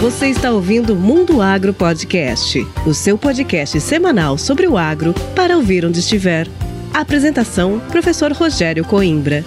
Você está ouvindo Mundo Agro Podcast, o seu podcast semanal sobre o agro para ouvir onde estiver. Apresentação: Professor Rogério Coimbra.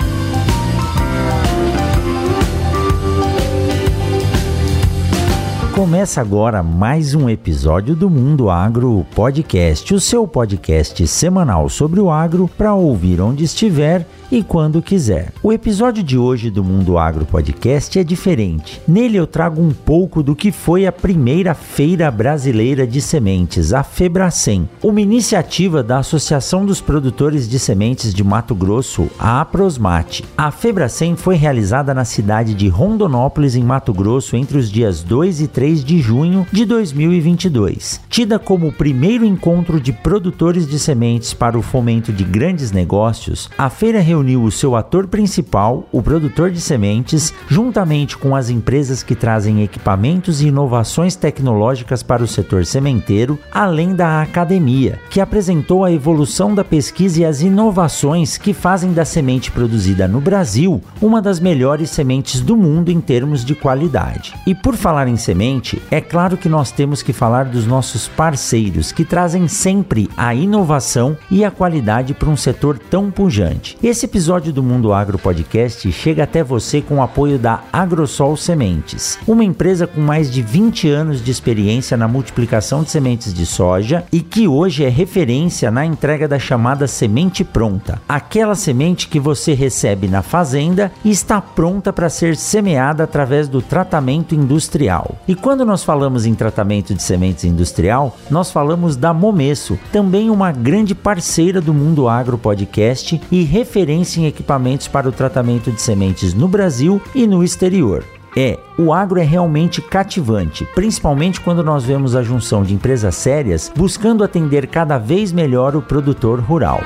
Começa agora mais um episódio do Mundo Agro Podcast, o seu podcast semanal sobre o agro para ouvir onde estiver e quando quiser. O episódio de hoje do Mundo Agro Podcast é diferente. Nele eu trago um pouco do que foi a primeira Feira Brasileira de Sementes, a Febracem, uma iniciativa da Associação dos Produtores de Sementes de Mato Grosso, a Aprosmate. A Febracem foi realizada na cidade de Rondonópolis, em Mato Grosso, entre os dias 2 e 3 de junho de 2022. Tida como o primeiro encontro de produtores de sementes para o fomento de grandes negócios, a feira reuniu reuniu o seu ator principal, o produtor de sementes, juntamente com as empresas que trazem equipamentos e inovações tecnológicas para o setor sementeiro, além da academia, que apresentou a evolução da pesquisa e as inovações que fazem da semente produzida no Brasil uma das melhores sementes do mundo em termos de qualidade. E por falar em semente, é claro que nós temos que falar dos nossos parceiros que trazem sempre a inovação e a qualidade para um setor tão pujante. Esse episódio do Mundo Agro Podcast chega até você com o apoio da Agrosol Sementes, uma empresa com mais de 20 anos de experiência na multiplicação de sementes de soja e que hoje é referência na entrega da chamada semente pronta, aquela semente que você recebe na fazenda e está pronta para ser semeada através do tratamento industrial. E quando nós falamos em tratamento de sementes industrial, nós falamos da Momesso, também uma grande parceira do Mundo Agro Podcast e referência em equipamentos para o tratamento de sementes no Brasil e no exterior. É, o agro é realmente cativante, principalmente quando nós vemos a junção de empresas sérias buscando atender cada vez melhor o produtor rural.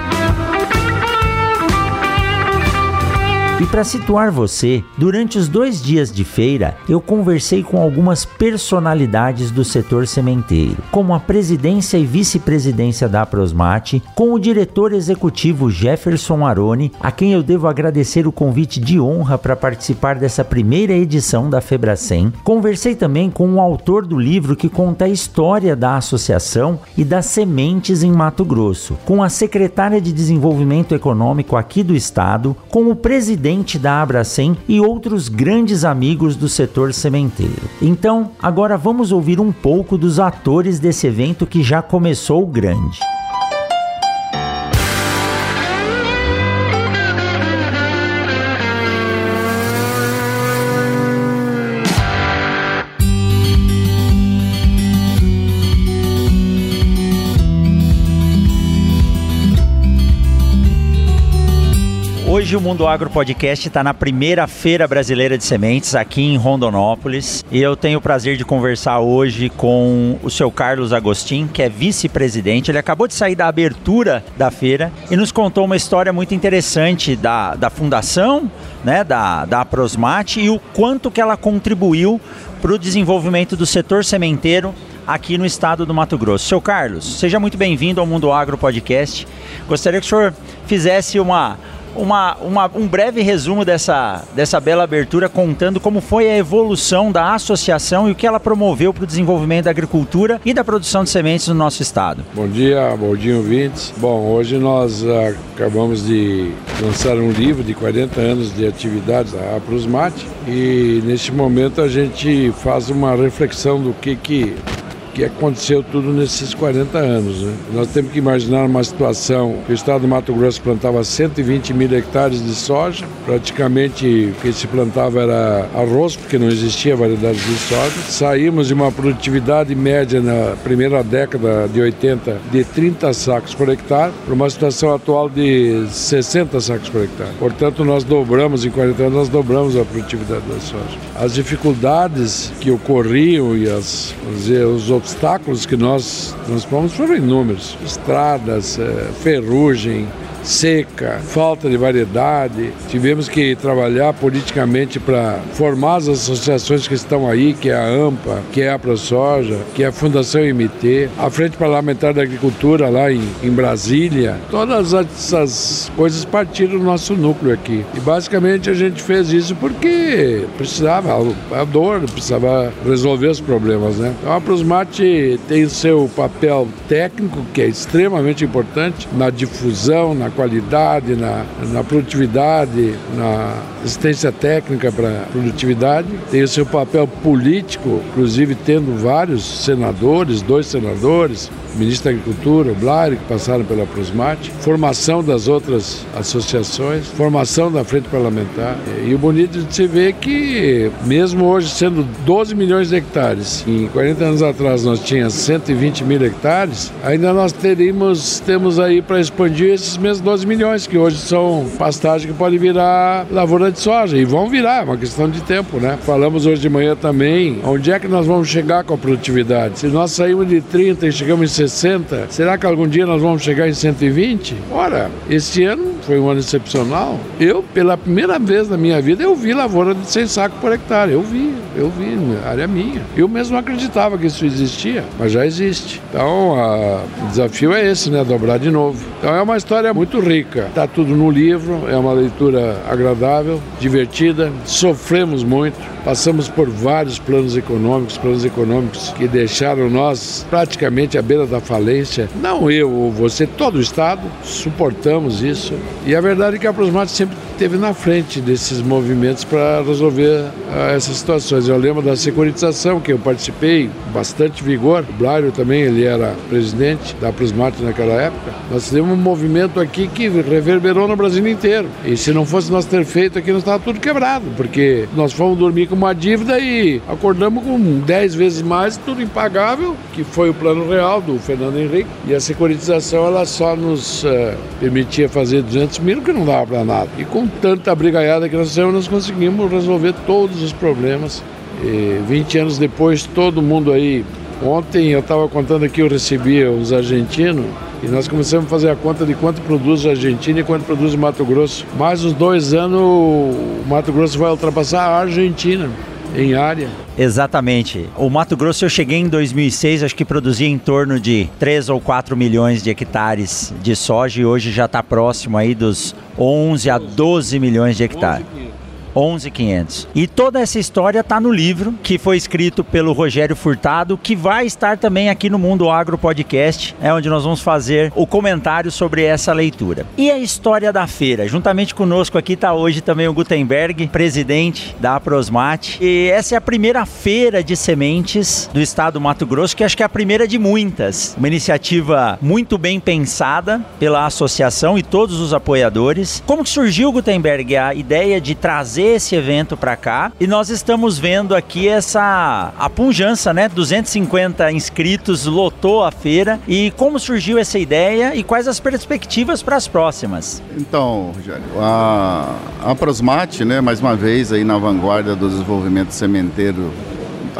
E para situar você, durante os dois dias de feira, eu conversei com algumas personalidades do setor sementeiro, como a presidência e vice-presidência da Prosmate, com o diretor executivo Jefferson Aroni, a quem eu devo agradecer o convite de honra para participar dessa primeira edição da Febracem. Conversei também com o autor do livro que conta a história da associação e das sementes em Mato Grosso, com a secretária de Desenvolvimento Econômico aqui do estado, com o presidente presidente da Abracem e outros grandes amigos do setor sementeiro. Então, agora vamos ouvir um pouco dos atores desse evento que já começou grande. Hoje o Mundo Agro Podcast está na primeira Feira Brasileira de Sementes aqui em Rondonópolis e eu tenho o prazer de conversar hoje com o seu Carlos Agostin, que é vice-presidente. Ele acabou de sair da abertura da feira e nos contou uma história muito interessante da, da fundação, né, da, da Prosmate e o quanto que ela contribuiu para o desenvolvimento do setor sementeiro aqui no estado do Mato Grosso. Seu Carlos, seja muito bem-vindo ao Mundo Agro Podcast. Gostaria que o senhor fizesse uma uma, uma, um breve resumo dessa, dessa bela abertura, contando como foi a evolução da associação e o que ela promoveu para o desenvolvimento da agricultura e da produção de sementes no nosso estado. Bom dia, bom dia, ouvintes. Bom, hoje nós uh, acabamos de lançar um livro de 40 anos de atividades da Aprosmate e neste momento a gente faz uma reflexão do que, que que aconteceu tudo nesses 40 anos. Né? Nós temos que imaginar uma situação que o estado do Mato Grosso plantava 120 mil hectares de soja, praticamente o que se plantava era arroz, porque não existia variedade de soja. Saímos de uma produtividade média na primeira década de 80 de 30 sacos por hectare para uma situação atual de 60 sacos por hectare. Portanto, nós dobramos, em 40 anos, nós dobramos a produtividade da soja. As dificuldades que ocorriam e as, os obstáculos que nós, fomos foram inúmeros. Estradas, eh, ferrugem, seca, falta de variedade. Tivemos que trabalhar politicamente para formar as associações que estão aí, que é a AMPA, que é a ProSoja, que é a Fundação MT, a Frente Parlamentar da Agricultura lá em, em Brasília. Todas essas coisas partiram do nosso núcleo aqui. E basicamente a gente fez isso porque precisava, a dor, precisava resolver os problemas, né? Então a Prosmate tem seu papel técnico, que é extremamente importante, na difusão, na qualidade, na, na produtividade, na assistência técnica para produtividade. Tem o seu papel político, inclusive tendo vários senadores, dois senadores, ministro da Agricultura, o Blair, que passaram pela Prosmate, formação das outras associações, formação da frente parlamentar. E o bonito de se ver que, mesmo hoje sendo 12 milhões de hectares, em 40 anos atrás nós tínhamos 120 mil hectares, ainda nós teríamos, temos aí para expandir esses mesmos 12 milhões, que hoje são pastagem que pode virar lavoura de soja. E vão virar, é uma questão de tempo, né? Falamos hoje de manhã também, onde é que nós vamos chegar com a produtividade? Se nós saímos de 30 e chegamos em 60, será que algum dia nós vamos chegar em 120? Ora, esse ano foi um ano excepcional. Eu, pela primeira vez na minha vida, eu vi lavoura de 100 sacos por hectare. Eu vi, eu vi, área minha. Eu mesmo acreditava que isso existia, mas já existe. Então, a, o desafio é esse, né? Dobrar de novo. Então, é uma história muito rica. Está tudo no livro, é uma leitura agradável, divertida. Sofremos muito, passamos por vários planos econômicos, planos econômicos que deixaram nós praticamente à beira da falência. Não eu ou você, todo o Estado, suportamos isso. E a verdade é que a Prosmate sempre esteve na frente desses movimentos para resolver uh, essas situações. Eu lembro da securitização, que eu participei bastante vigor. O Blairo também, ele era presidente da Prosmate naquela época. Nós tivemos um movimento aqui que reverberou no Brasil inteiro. E se não fosse nós ter feito aqui, nós estava tudo quebrado, porque nós fomos dormir com uma dívida e acordamos com 10 vezes mais, tudo impagável, que foi o plano real do Fernando Henrique. E a securitização, ela só nos uh, permitia fazer 200 mil, que não dava para nada. E com tanta brigaiada que nós fizemos, nós conseguimos resolver todos os problemas. E 20 anos depois, todo mundo aí. Ontem eu estava contando aqui, eu recebia uns argentinos e nós começamos a fazer a conta de quanto produz a Argentina e quanto produz o Mato Grosso. Mais uns dois anos, o Mato Grosso vai ultrapassar a Argentina em área. Exatamente. O Mato Grosso eu cheguei em 2006, acho que produzia em torno de 3 ou 4 milhões de hectares de soja e hoje já está próximo aí dos 11 a 12 milhões de hectares. 11.500. E toda essa história está no livro que foi escrito pelo Rogério Furtado, que vai estar também aqui no Mundo Agro Podcast, é onde nós vamos fazer o comentário sobre essa leitura. E a história da feira, juntamente conosco aqui está hoje também o Gutenberg, presidente da Aprosmate. E essa é a primeira feira de sementes do estado do Mato Grosso, que acho que é a primeira de muitas. Uma iniciativa muito bem pensada pela associação e todos os apoiadores. Como que surgiu, Gutenberg, a ideia de trazer trazer esse evento para cá. E nós estamos vendo aqui essa a punjança, né? 250 inscritos, lotou a feira. E como surgiu essa ideia e quais as perspectivas para as próximas? Então, Rogério, a, a Prosmate, né, mais uma vez aí na vanguarda do desenvolvimento sementeiro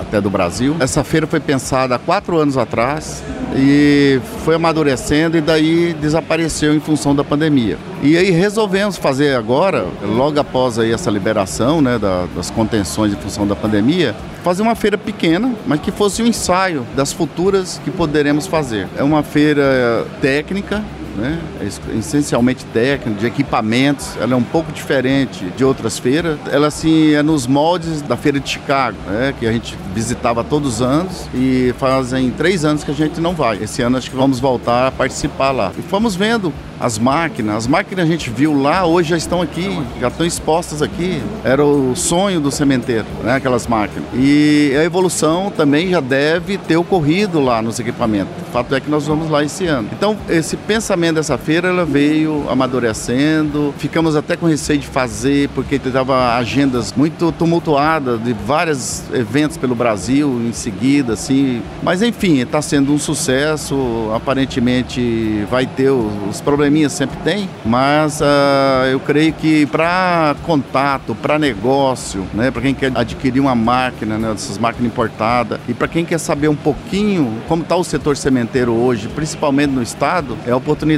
até do Brasil. Essa feira foi pensada há quatro anos atrás e foi amadurecendo e daí desapareceu em função da pandemia. E aí resolvemos fazer agora, logo após aí essa liberação né, da, das contenções em função da pandemia, fazer uma feira pequena, mas que fosse um ensaio das futuras que poderemos fazer. É uma feira técnica, né? É essencialmente técnica, de equipamentos. Ela é um pouco diferente de outras feiras. Ela assim é nos moldes da feira de Chicago, né? que a gente visitava todos os anos e fazem três anos que a gente não vai. Esse ano acho que vamos voltar a participar lá. E fomos vendo as máquinas. As máquinas a gente viu lá, hoje já estão aqui, já estão expostas aqui. Era o sonho do sementeiro, né? aquelas máquinas. E a evolução também já deve ter ocorrido lá nos equipamentos. O fato é que nós vamos lá esse ano. Então, esse pensamento dessa feira, ela veio amadurecendo. Ficamos até com receio de fazer, porque tava agendas muito tumultuadas de vários eventos pelo Brasil em seguida, assim. Mas, enfim, está sendo um sucesso. Aparentemente vai ter os problemas probleminha sempre tem, mas uh, eu creio que para contato, para negócio, né, para quem quer adquirir uma máquina, né, dessas máquinas importadas, e para quem quer saber um pouquinho como está o setor sementeiro hoje, principalmente no estado, é a oportunidade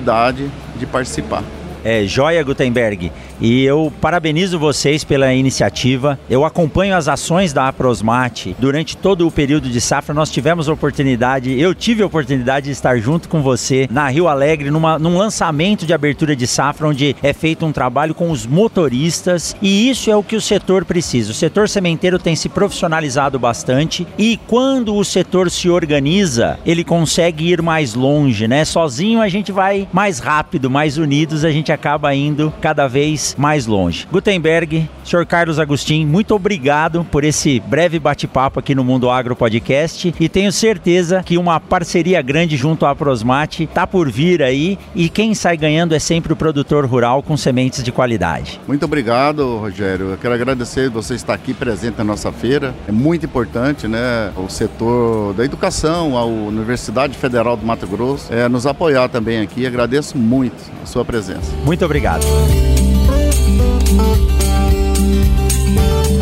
de participar. É, joia Gutenberg. E eu parabenizo vocês pela iniciativa. Eu acompanho as ações da Aprosmate durante todo o período de safra. Nós tivemos a oportunidade, eu tive a oportunidade de estar junto com você na Rio Alegre, numa, num lançamento de abertura de safra, onde é feito um trabalho com os motoristas. E isso é o que o setor precisa. O setor sementeiro tem se profissionalizado bastante e quando o setor se organiza, ele consegue ir mais longe, né? Sozinho a gente vai mais rápido, mais unidos a gente acaba indo cada vez mais longe. Gutenberg, senhor Carlos Agostinho, muito obrigado por esse breve bate-papo aqui no Mundo Agro Podcast e tenho certeza que uma parceria grande junto à Prosmate tá por vir aí e quem sai ganhando é sempre o produtor rural com sementes de qualidade. Muito obrigado, Rogério. Eu quero agradecer você estar aqui presente na nossa feira. É muito importante, né, o setor da educação, a Universidade Federal do Mato Grosso, é, nos apoiar também aqui. Agradeço muito a sua presença. Muito obrigado.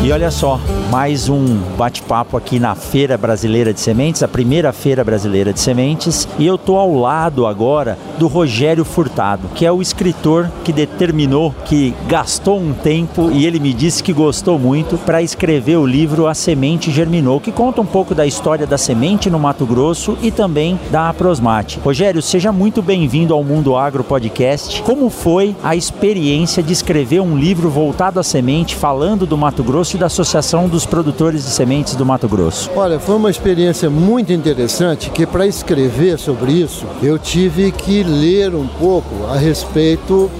E olha só, mais um bate-papo aqui na Feira Brasileira de Sementes, a primeira Feira Brasileira de Sementes, e eu tô ao lado agora do Rogério Furtado, que é o escritor que determinou, que gastou um tempo e ele me disse que gostou muito para escrever o livro A Semente Germinou, que conta um pouco da história da semente no Mato Grosso e também da Aprosmate. Rogério, seja muito bem-vindo ao Mundo Agro Podcast. Como foi a experiência de escrever um livro voltado à semente, falando do Mato Grosso da Associação dos Produtores de Sementes do Mato Grosso? Olha, foi uma experiência muito interessante que para escrever sobre isso eu tive que ler um pouco a respeito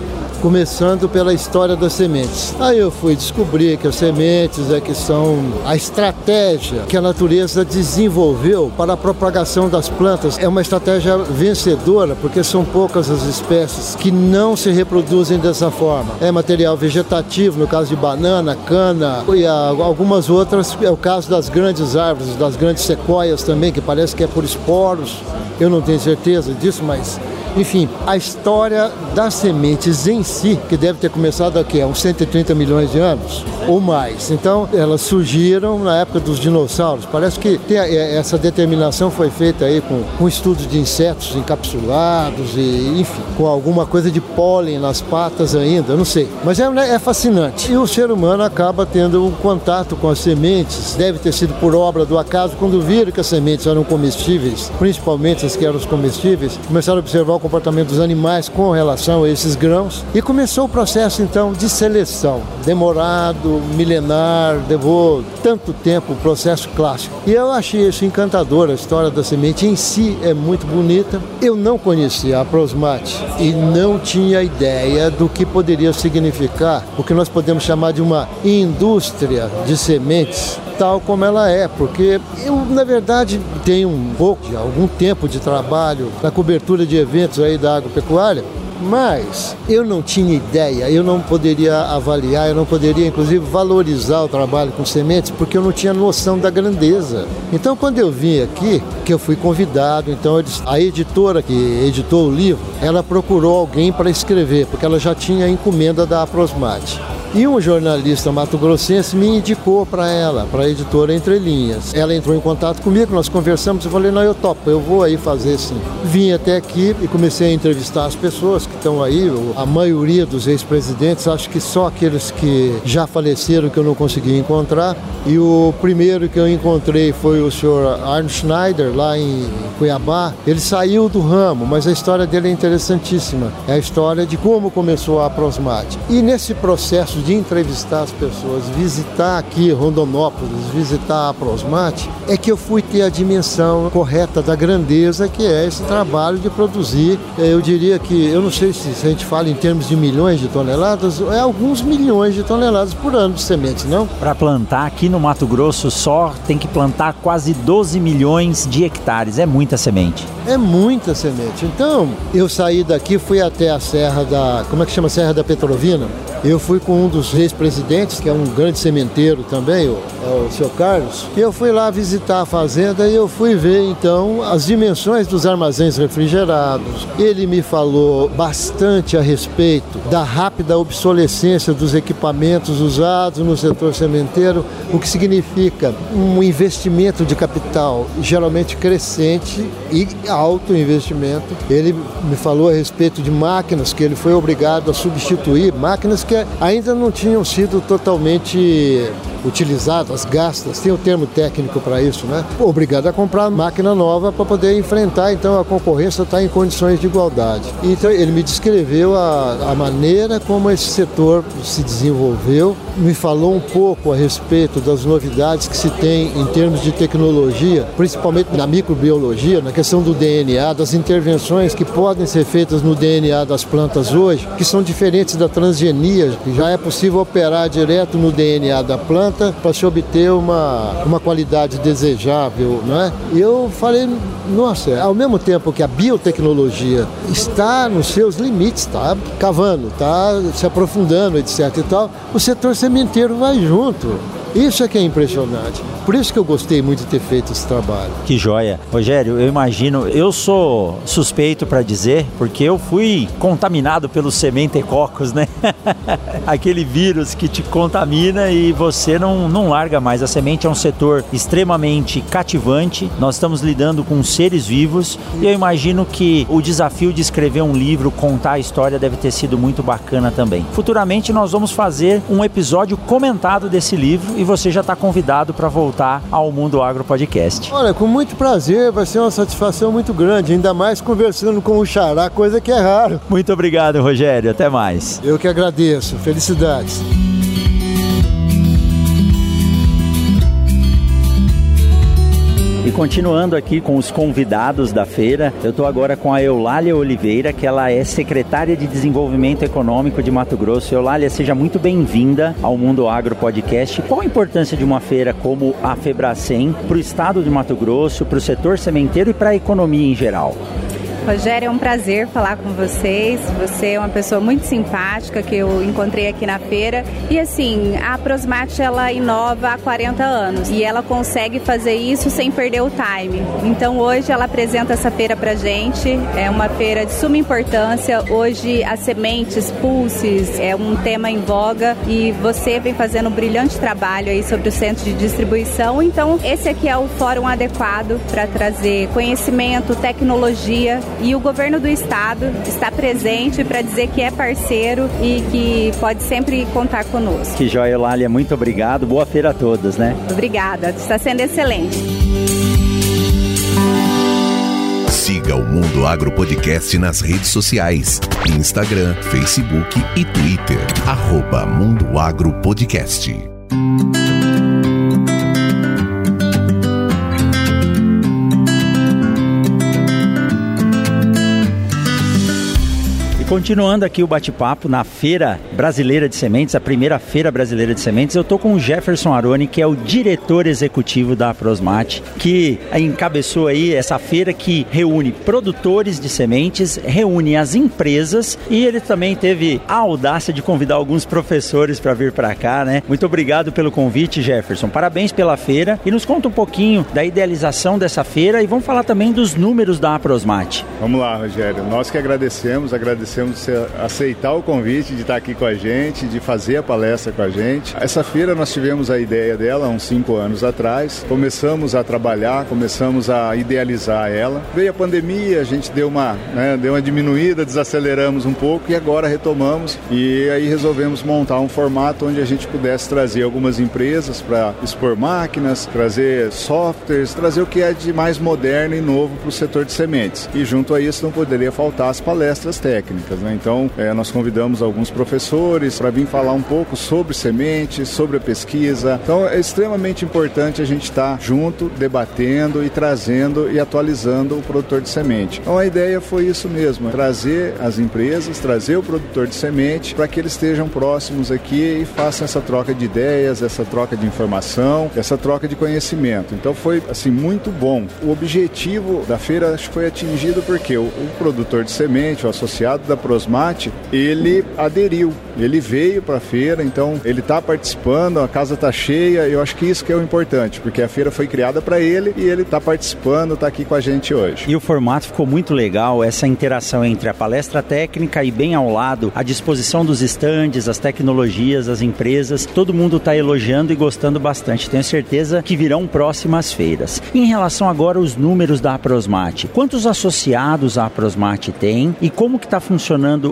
começando pela história das sementes. Aí eu fui descobrir que as sementes é que são a estratégia que a natureza desenvolveu para a propagação das plantas. É uma estratégia vencedora, porque são poucas as espécies que não se reproduzem dessa forma. É material vegetativo, no caso de banana, cana e algumas outras, é o caso das grandes árvores, das grandes sequoias também, que parece que é por esporos. Eu não tenho certeza disso, mas enfim, a história das sementes em si, que deve ter começado aqui há uns 130 milhões de anos ou mais. Então, elas surgiram na época dos dinossauros. Parece que é, essa determinação foi feita aí com, com estudos de insetos encapsulados e, enfim, com alguma coisa de pólen nas patas ainda, não sei. Mas é, né, é fascinante. E o ser humano acaba tendo um contato com as sementes, deve ter sido por obra do acaso, quando viram que as sementes eram comestíveis, principalmente as que eram comestíveis, começaram a observar o comportamento dos animais com relação a esses grãos e começou o processo então de seleção, demorado, milenar, levou tanto tempo, o processo clássico. E eu achei isso encantador, a história da semente em si é muito bonita. Eu não conhecia a Prosmate e não tinha ideia do que poderia significar o que nós podemos chamar de uma indústria de sementes tal como ela é, porque eu, na verdade, tenho um pouco, de algum tempo de trabalho na cobertura de eventos aí da agropecuária, mas eu não tinha ideia, eu não poderia avaliar, eu não poderia inclusive valorizar o trabalho com sementes porque eu não tinha noção da grandeza. Então quando eu vim aqui, que eu fui convidado, então a editora que editou o livro, ela procurou alguém para escrever, porque ela já tinha encomenda da Aprosmate. E um jornalista mato-grossense me indicou para ela, para a editora Entre Linhas. Ela entrou em contato comigo, nós conversamos, eu falei, não, eu topo, eu vou aí fazer sim. Vim até aqui e comecei a entrevistar as pessoas que estão aí, a maioria dos ex-presidentes, acho que só aqueles que já faleceram que eu não consegui encontrar. E o primeiro que eu encontrei foi o senhor Arno Schneider, lá em Cuiabá. Ele saiu do ramo, mas a história dele é interessantíssima. É a história de como começou a Prosmate. E nesse processo de entrevistar as pessoas, visitar aqui Rondonópolis, visitar a Prosmate, é que eu fui ter a dimensão correta da grandeza que é esse trabalho de produzir. Eu diria que, eu não sei se a gente fala em termos de milhões de toneladas, é alguns milhões de toneladas por ano de sementes, não? Para plantar aqui no Mato Grosso só tem que plantar quase 12 milhões de hectares, é muita semente. É muita semente. Então, eu saí daqui, fui até a Serra da, como é que chama? Serra da Petrovina Eu fui com um dos ex-presidentes, que é um grande sementeiro também, o, é o seu Carlos, eu fui lá visitar a fazenda e eu fui ver então as dimensões dos armazéns refrigerados. Ele me falou bastante a respeito da rápida obsolescência dos equipamentos usados no setor sementeiro, o que significa um investimento de capital geralmente crescente e alto investimento. Ele me falou a respeito de máquinas que ele foi obrigado a substituir, máquinas que ainda não tinham sido totalmente utilizadas, gastas, tem o um termo técnico para isso, né? Obrigado a comprar máquina nova para poder enfrentar então a concorrência está em condições de igualdade. Então ele me descreveu a, a maneira como esse setor se desenvolveu, me falou um pouco a respeito das novidades que se tem em termos de tecnologia, principalmente na microbiologia, na questão do DNA, das intervenções que podem ser feitas no DNA das plantas hoje, que são diferentes da transgenia, que já é possível operar direto no DNA da planta para se obter uma, uma qualidade desejável, não é? E eu falei, nossa, ao mesmo tempo que a biotecnologia está nos seus limites, está cavando, está se aprofundando, etc e tal, o setor sementeiro vai junto. Isso é que é impressionante. Por isso que eu gostei muito de ter feito esse trabalho. Que joia. Rogério, eu imagino, eu sou suspeito para dizer, porque eu fui contaminado pelo sementecocos, né? Aquele vírus que te contamina e você não, não larga mais. A semente é um setor extremamente cativante. Nós estamos lidando com seres vivos e eu imagino que o desafio de escrever um livro, contar a história, deve ter sido muito bacana também. Futuramente nós vamos fazer um episódio comentado desse livro e você já está convidado para voltar ao Mundo Agro Podcast. Olha, com muito prazer, vai ser uma satisfação muito grande, ainda mais conversando com o Xará, coisa que é raro. Muito obrigado, Rogério, até mais. Eu que agradeço, felicidades. Continuando aqui com os convidados da feira, eu estou agora com a Eulália Oliveira, que ela é secretária de Desenvolvimento Econômico de Mato Grosso. Eulália, seja muito bem-vinda ao Mundo Agro Podcast. Qual a importância de uma feira como a Febracem para o estado de Mato Grosso, para o setor sementeiro e para a economia em geral? Rogério, é um prazer falar com vocês. Você é uma pessoa muito simpática que eu encontrei aqui na feira. E assim, a Prosmate ela inova há 40 anos e ela consegue fazer isso sem perder o time. Então hoje ela apresenta essa feira pra gente. É uma feira de suma importância. Hoje as sementes, pulses, é um tema em voga e você vem fazendo um brilhante trabalho aí sobre o centro de distribuição. Então esse aqui é o fórum adequado para trazer conhecimento, tecnologia e o governo do estado está presente para dizer que é parceiro e que pode sempre contar conosco. Que joia, Lália, muito obrigado. Boa feira a todos, né? Obrigada, está sendo excelente. Siga o Mundo Agro Podcast nas redes sociais: Instagram, Facebook e Twitter. Arroba Mundo Agro Podcast. Continuando aqui o bate-papo na Feira Brasileira de Sementes, a primeira Feira Brasileira de Sementes, eu estou com o Jefferson Aroni, que é o diretor executivo da Aprosmate, que encabeçou aí essa feira que reúne produtores de sementes, reúne as empresas e ele também teve a audácia de convidar alguns professores para vir para cá, né? Muito obrigado pelo convite, Jefferson. Parabéns pela feira e nos conta um pouquinho da idealização dessa feira e vamos falar também dos números da Aprosmate. Vamos lá, Rogério. Nós que agradecemos, agradecemos você aceitar o convite de estar aqui com a gente, de fazer a palestra com a gente. Essa feira nós tivemos a ideia dela há uns cinco anos atrás. Começamos a trabalhar, começamos a idealizar ela. Veio a pandemia, a gente deu uma, né, deu uma diminuída, desaceleramos um pouco e agora retomamos. E aí resolvemos montar um formato onde a gente pudesse trazer algumas empresas para expor máquinas, trazer softwares, trazer o que é de mais moderno e novo para o setor de sementes. E junto a isso não poderia faltar as palestras técnicas. Né? Então, é, nós convidamos alguns professores para vir falar um pouco sobre sementes, sobre a pesquisa. Então, é extremamente importante a gente estar tá junto, debatendo e trazendo e atualizando o produtor de semente. Então, a ideia foi isso mesmo: trazer as empresas, trazer o produtor de semente para que eles estejam próximos aqui e façam essa troca de ideias, essa troca de informação, essa troca de conhecimento. Então, foi assim muito bom. O objetivo da feira acho que foi atingido porque o, o produtor de semente, o associado da Prosmate, ele aderiu, ele veio para a feira, então ele está participando, a casa está cheia. Eu acho que isso que é o importante, porque a feira foi criada para ele e ele está participando, está aqui com a gente hoje. E o formato ficou muito legal, essa interação entre a palestra técnica e bem ao lado a disposição dos estandes, as tecnologias, as empresas. Todo mundo está elogiando e gostando bastante. Tenho certeza que virão próximas feiras. Em relação agora aos números da Aprosmate, quantos associados a Aprosmate tem e como que está funcionando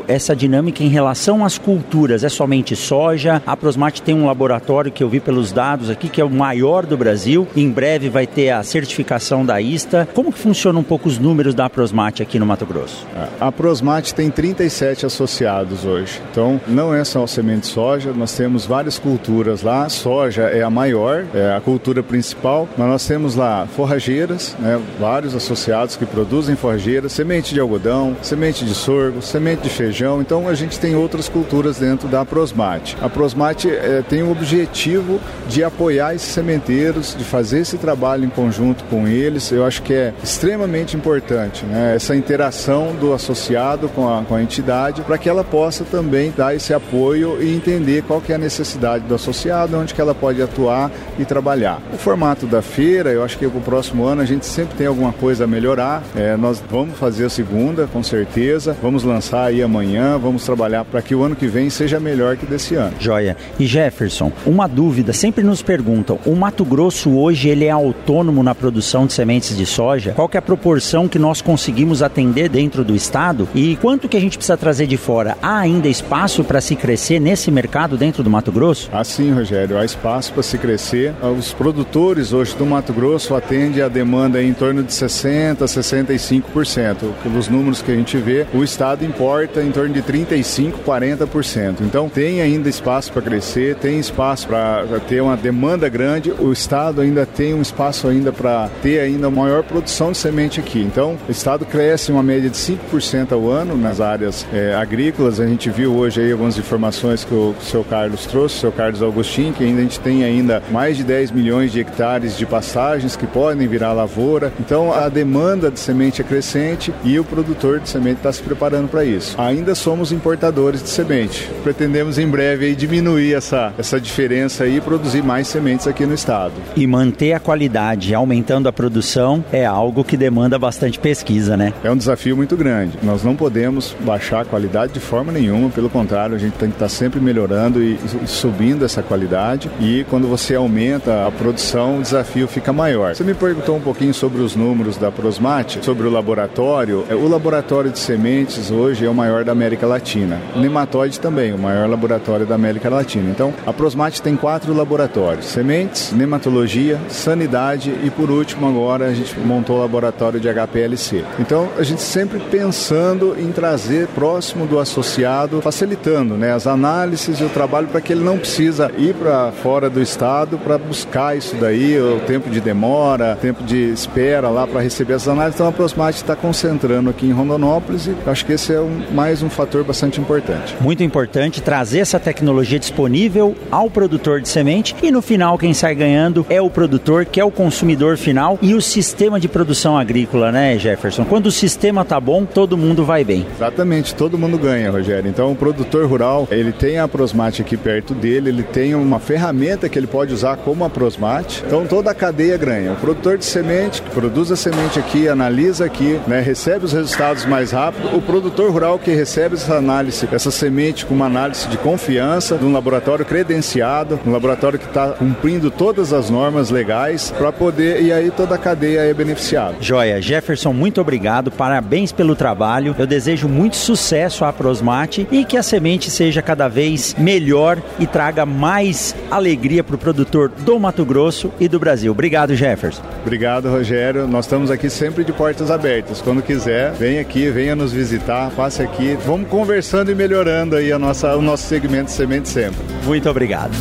essa dinâmica em relação às culturas? É somente soja? A Aprosmate tem um laboratório que eu vi pelos dados aqui que é o maior do Brasil. Em breve vai ter a certificação da ISTA. Como que funciona um pouco os números da Aprosmate aqui no Mato Grosso? A Aprosmate tem 37 associados hoje. Então, não é só semente de soja, nós temos várias culturas lá. Soja é a maior, é a cultura principal, mas nós temos lá forrageiras, né, vários associados que produzem forrageiras, semente de algodão, semente de sorgo, semente de feijão. Então, a gente tem outras culturas dentro da Prosmate. A Prosmate é, tem o objetivo de apoiar esses sementeiros, de fazer esse trabalho em conjunto com eles. Eu acho que é extremamente importante né, essa interação do associado com a, com a entidade para que ela possa também dar esse apoio e entender qual que é a necessidade do associado, onde que ela pode atuar e trabalhar. O formato da feira, eu acho que para o próximo ano a gente sempre tem alguma coisa a melhorar. É, nós vamos fazer a segunda, com certeza. Vamos lançar aí amanhã, vamos trabalhar para que o ano que vem seja melhor que desse ano. Joia. E Jefferson, uma dúvida, sempre nos perguntam, o Mato Grosso hoje ele é autônomo na produção de sementes de soja? Qual que é a proporção que nós conseguimos atender dentro do estado? E quanto que a gente precisa trazer de fora? Há ainda espaço para se crescer nesse mercado dentro do Mato Grosso? Ah, sim, Rogério, há espaço para se crescer. Os produtores hoje do Mato Grosso atendem a demanda em torno de 60% a 65%. Pelos números que a gente vê, o estado importa em torno de 35%, 40%. Então tem ainda espaço para crescer, tem espaço para ter uma demanda grande. O estado ainda tem um espaço ainda para ter ainda maior produção de semente aqui. Então o estado cresce uma média de 5% ao ano nas áreas é, agrícolas. A gente viu hoje aí algumas informações que o, seu Carlos trouxe, o seu Carlos Agostinho, que ainda a gente tem ainda mais de 10 milhões de hectares de passagens que podem virar lavoura. Então a demanda de semente é crescente e o produtor de semente está se preparando para isso. Ainda somos importadores de semente. Pretendemos em breve diminuir essa, essa diferença e produzir mais sementes aqui no estado. E manter a qualidade, aumentando a produção, é algo que demanda bastante pesquisa, né? É um desafio muito grande. Nós não podemos baixar a qualidade de forma nenhuma, pelo contrário, a gente tem que estar sempre melhorando e, e subindo essa qualidade. E quando você aumenta a produção, o desafio fica maior. Você me perguntou um pouquinho sobre os números da Prosmate, sobre o laboratório. É, o laboratório de sementes hoje é o maior da América Latina. Nematóide também, o maior laboratório da América Latina. Então, a Prosmate tem quatro laboratórios: sementes, nematologia, sanidade e, por último, agora a gente montou o laboratório de HPLC. Então, a gente sempre pensando em trazer próximo do associado, facilitando né, as análises e o trabalho para que ele não precisa ir para fora do estado para buscar isso daí, o tempo de demora, tempo de espera lá para receber as análises. Então, a Prosmate está concentrando aqui em Rondonópolis e acho que esse é um, mais um fator bastante importante. Muito importante trazer essa tecnologia disponível ao produtor de semente e no final quem sai ganhando é o produtor, que é o consumidor final e o sistema de produção agrícola, né, Jefferson? Quando o sistema tá bom, todo mundo vai bem. Exatamente, todo mundo ganha, Rogério. Então, o produtor rural, ele tem a Prosmate aqui perto dele, ele tem uma ferramenta que ele pode usar como a Prosmate. Então, toda a cadeia ganha. O produtor de semente, que produz a semente aqui, analisa aqui, né, recebe os resultados mais rápido. O produtor rural que recebe essa análise, essa semente com uma análise de confiança, de um laboratório credenciado, um laboratório que está cumprindo todas as normas legais para poder, e aí toda a cadeia é beneficiada. Joia, Jefferson, muito obrigado, parabéns pelo trabalho. Eu desejo muito sucesso à Prosmate e que a semente seja cada vez melhor e traga mais alegria para o produtor do Mato Grosso e do Brasil. Obrigado, Jefferson. Obrigado, Rogério. Nós estamos aqui sempre de portas abertas. Quando quiser, vem aqui, venha nos visitar, aqui. Vamos conversando e melhorando aí a nossa, o nosso segmento semente sempre. Muito obrigado.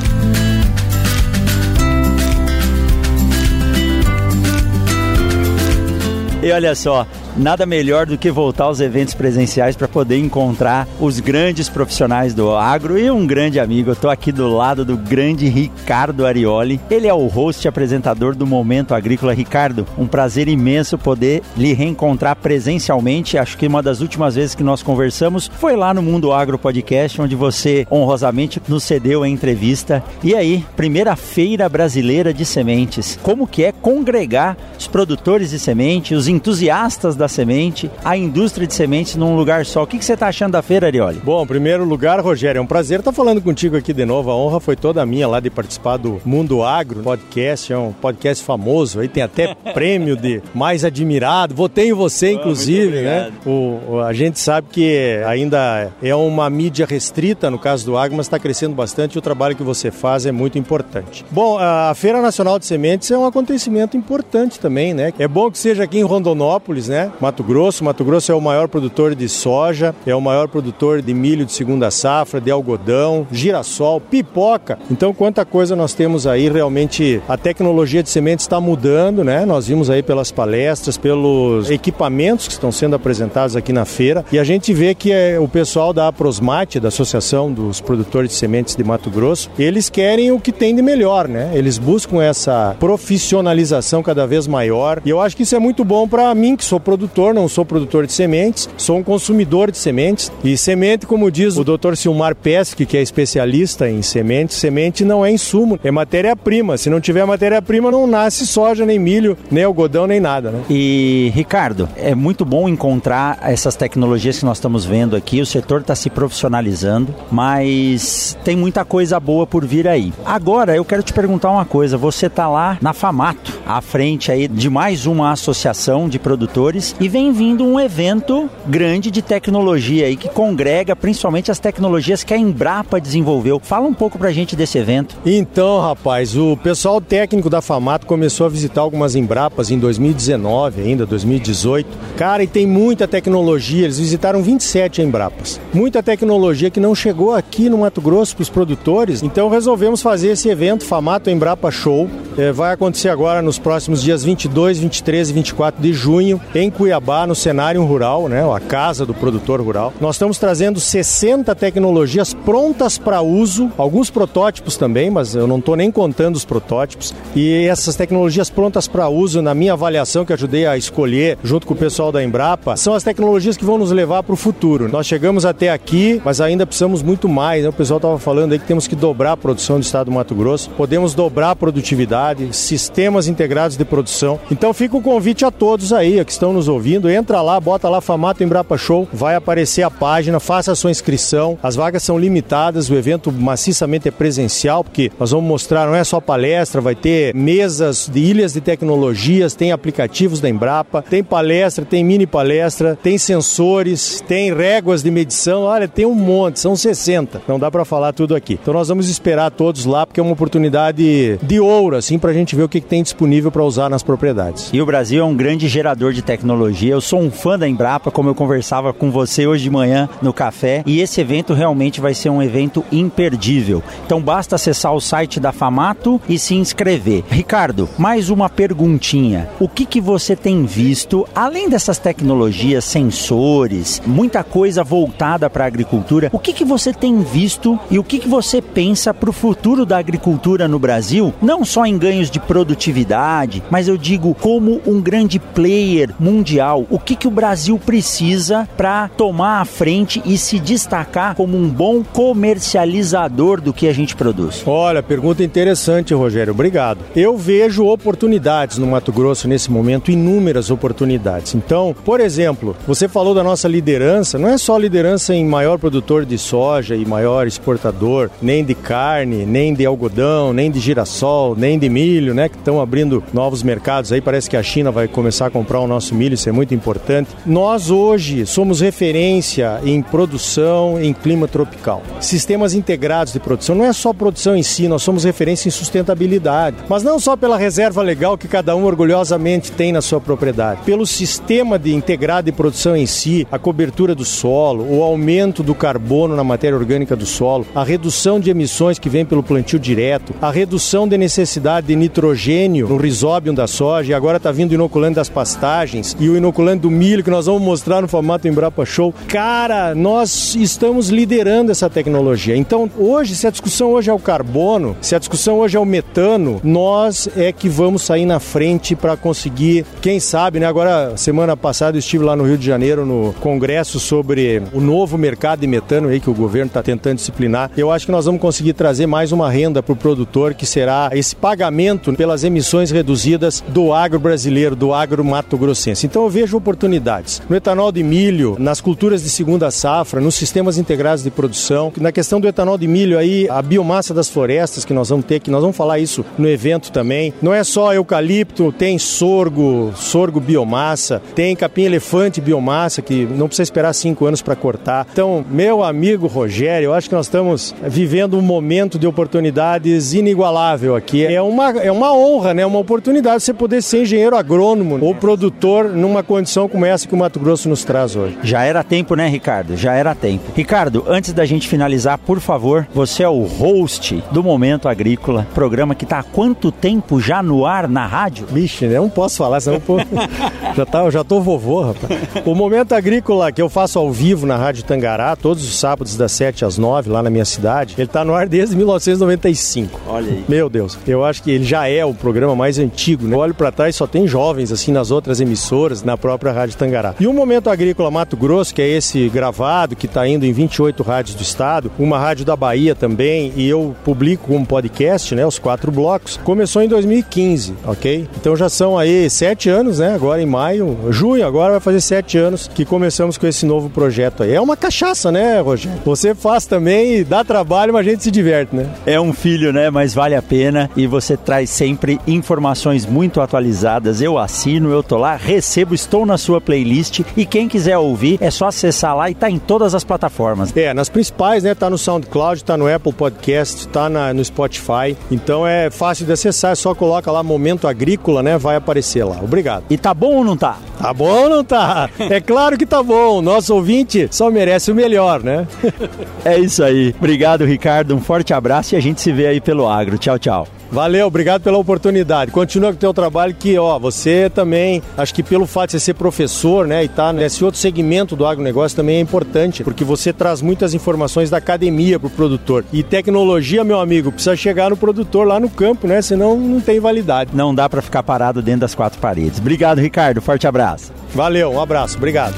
E olha só, nada melhor do que voltar aos eventos presenciais para poder encontrar os grandes profissionais do agro e um grande amigo. Eu estou aqui do lado do grande Ricardo Arioli. Ele é o host e apresentador do Momento Agrícola. Ricardo, um prazer imenso poder lhe reencontrar presencialmente. Acho que uma das últimas vezes que nós conversamos foi lá no Mundo Agro Podcast, onde você honrosamente nos cedeu a entrevista. E aí, primeira feira brasileira de sementes. Como que é congregar os produtores de semente, os entusiastas da semente, a indústria de sementes num lugar só? O que, que você está achando da feira, Arioli? Bom, em primeiro lugar, Rogério, é um prazer estar falando contigo aqui de novo. A honra foi toda minha lá de participar do Mundo Agro podcast. É um podcast famoso, aí tem até prêmio de mais admirado. Votei em você, inclusive, né? O, a gente sabe que ainda é uma mídia restrita no caso do agro, mas está crescendo bastante e o trabalho que você faz é muito importante. Bom, a Feira Nacional de Sementes é um acontecimento importante também, né? É bom que seja aqui em Rondonópolis, né? Mato Grosso. Mato Grosso é o maior produtor de soja, é o maior produtor de milho de segunda safra, de algodão, girassol, pipoca. Então, quanta coisa nós temos aí, realmente a tecnologia de sementes está mudando, né? Nós vimos aí pelas palestras, pelos equipamentos que estão sendo apresentados aqui na feira e a gente vê que é, o pessoal da Aprosmate, da Associação dos Produtores de Sementes de Mato Grosso, eles querem o que tem de melhor, né? Eles buscam essa profissionalização cada vez maior e eu acho que isso é muito bom para mim, que sou produtor, não sou produtor de sementes, sou um consumidor de sementes e semente, como diz o Dr. Silmar Pesque, que é especialista em sementes, semente não é insumo, é matéria-prima. Se não tiver matéria-prima, não nasce soja, nem milho, nem algodão, nem nada, né? E, Ricardo, é muito bom encontrar essas tecnologias que nós estamos vendo aqui. O setor está se profissionalizando, mas tem muita coisa boa por vir aí. Agora, eu quero te perguntar uma coisa. Você está lá na Famato, à frente aí de mais uma associação de produtores e vem vindo um evento grande de tecnologia aí que congrega principalmente as tecnologias que a Embrapa desenvolveu. Fala um pouco pra gente desse evento. Então, rapaz, o pessoal técnico da Famato começou a visitar algumas Embrapas em 2019, ainda 2018. Cara, e tem muita tecnologia. Eles visitaram 27 Embrapas. Muita tecnologia que não chegou aqui no Mato Grosso para os produtores. Então resolvemos fazer esse evento Famato Embrapa Show. É, vai acontecer agora nos próximos dias 22, 23 e 24 de junho em Cuiabá, no cenário rural, né? A casa do produtor rural. Nós estamos trazendo 60 tecnologias prontas para uso, alguns protótipos também, mas eu não estou nem contando os protótipos. E essas tecnologias prontas para uso, na minha avaliação que ajudei a escolher junto com o pessoal da Embrapa, são as tecnologias que vão nos levar para o futuro. Nós chegamos até aqui, mas ainda precisamos muito mais. Né? O pessoal estava falando aí que temos que dobrar a produção do estado do Mato Grosso, podemos dobrar a produtividade, sistemas integrados de produção. Então fica o convite a todos aí que estão nos ouvindo, entra lá, bota lá Famato Embrapa Show, vai aparecer a página, faça a sua inscrição. As vagas são limitadas, o evento maciçamente é presencial, porque nós vamos mostrar, não é só palestra, vai ter mesas de ilhas de tecnologias, tem aplicativos da Embrapa, tem palestra, tem mini palestra, tem sensores, tem réguas de medição, olha, tem um monte, são 60. Não dá para falar tudo aqui. Então nós vamos esperar todos lá, porque é uma oportunidade de ouro, assim, pra gente ver o que, que tem disponível para usar nas propriedades. E o Brasil é um grande gerador de tecnologia. Eu sou um fã da Embrapa, como eu conversava com você hoje de manhã no café, e esse evento realmente vai ser um evento imperdível. Então basta acessar o site da Famato e se inscrever. Ricardo, mais uma perguntinha. O que, que você tem visto, além dessas tecnologias, sensores, muita coisa voltada para a agricultura, o que, que você tem visto e o que, que você pensa para o futuro da agricultura no Brasil? Não só em ganhos de produtividade, mas eu digo como um grande player mundial. O que, que o Brasil precisa para tomar a frente e se destacar como um bom comercializador do que a gente produz? Olha, pergunta interessante, Rogério. Obrigado. Eu vejo oportunidades no Mato Grosso nesse momento, inúmeras oportunidades. Então, por exemplo, você falou da nossa liderança, não é só liderança em maior produtor de soja e maior exportador, nem de carne, nem de algodão, nem de girassol, nem de milho, né, que estão abrindo novos mercados aí, parece que a China vai começar a comprar o nosso milho, isso é muito importante. Nós hoje somos referência em produção em clima tropical. Sistemas integrados de produção, não é só produção em si, nós somos referência em sustentabilidade, mas não só pela reserva legal que cada um orgulhosamente tem na sua propriedade, pelo sistema de integrado de produção em si, a cobertura do solo, o aumento do carbono na matéria orgânica do solo, a redução de emissões que vem pelo plantio direto, a redução de necessidade de nitrogênio no risóbio da soja e agora está vindo inoculante das pastagens, e o inoculante do milho que nós vamos mostrar no formato Embrapa Show. Cara, nós estamos liderando essa tecnologia. Então, hoje, se a discussão hoje é o carbono, se a discussão hoje é o metano, nós é que vamos sair na frente para conseguir, quem sabe, né? Agora, semana passada eu estive lá no Rio de Janeiro no congresso sobre o novo mercado de metano aí que o governo está tentando disciplinar. Eu acho que nós vamos conseguir trazer mais uma renda para o produtor, que será esse pagamento pelas emissões reduzidas do agro brasileiro, do agro mato-grossense. Então eu vejo oportunidades no etanol de milho, nas culturas de segunda safra, nos sistemas integrados de produção. Na questão do etanol de milho aí, a biomassa das florestas que nós vamos ter, que nós vamos falar isso no evento também. Não é só eucalipto, tem sorgo, sorgo biomassa, tem capim elefante biomassa, que não precisa esperar cinco anos para cortar. Então, meu amigo Rogério, eu acho que nós estamos vivendo um momento de oportunidades inigualável aqui. É uma, é uma honra, né? Uma oportunidade você poder ser engenheiro agrônomo ou produtor numa condição como essa que o Mato Grosso nos traz hoje. Já era tempo, né, Ricardo? Já era tempo. Ricardo, antes da gente finalizar, por favor, você é o host do Momento Agrícola, programa que está há quanto tempo já no ar na rádio? Vixe, eu não posso falar, senão pô, já, tá, já tô vovô, rapaz. O Momento Agrícola que eu faço ao vivo na Rádio Tangará, todos os sábados das 7 às 9, lá na minha cidade, ele está no ar desde 1995. Olha aí. Meu Deus, eu acho que ele já é o programa mais antigo. Né? Eu olho para trás só tem jovens assim nas outras emissoras, na própria Rádio Tangará. E o Momento Agrícola Mato Grosso, que é esse gravado que está indo em 28 rádios do estado, uma rádio da Bahia também, e eu publico como podcast, né, os quatro blocos, começou em 2015, ok? Então já são aí sete anos, né? Agora em maio, junho, agora vai fazer sete anos que começamos com esse novo projeto aí. É uma cachaça, né, Rogério? Você faz também, dá trabalho, mas a gente se diverte, né? É um filho, né? Mas vale a pena e você traz sempre informações muito atualizadas. Eu assino, eu tô lá, recebo, estou na sua playlist e quem quiser ouvir é só acessar lá e tá em todas as plataformas. É, nas principais, né? Tá no SoundCloud, tá no Apple Podcast, tá na, no Spotify. Então é fácil de acessar, é só coloca lá Momento Agrícola, né? Vai aparecer lá. Obrigado. E tá bom ou não tá? Tá bom ou não tá? É claro que tá bom. Nosso ouvinte só merece o melhor, né? é isso aí. Obrigado, Ricardo. Um forte abraço e a gente se vê aí pelo agro. Tchau, tchau. Valeu, obrigado pela oportunidade. Continua com o teu trabalho que, ó, você também, acho que pelo fato de você ser professor, né, e tá nesse outro segmento do agronegócio também é importante, porque você traz muitas informações da academia pro produtor. E tecnologia, meu amigo, precisa chegar no produtor lá no campo, né, senão não tem validade. Não dá para ficar parado dentro das quatro paredes. Obrigado, Ricardo. Forte abraço. Valeu, um abraço. Obrigado.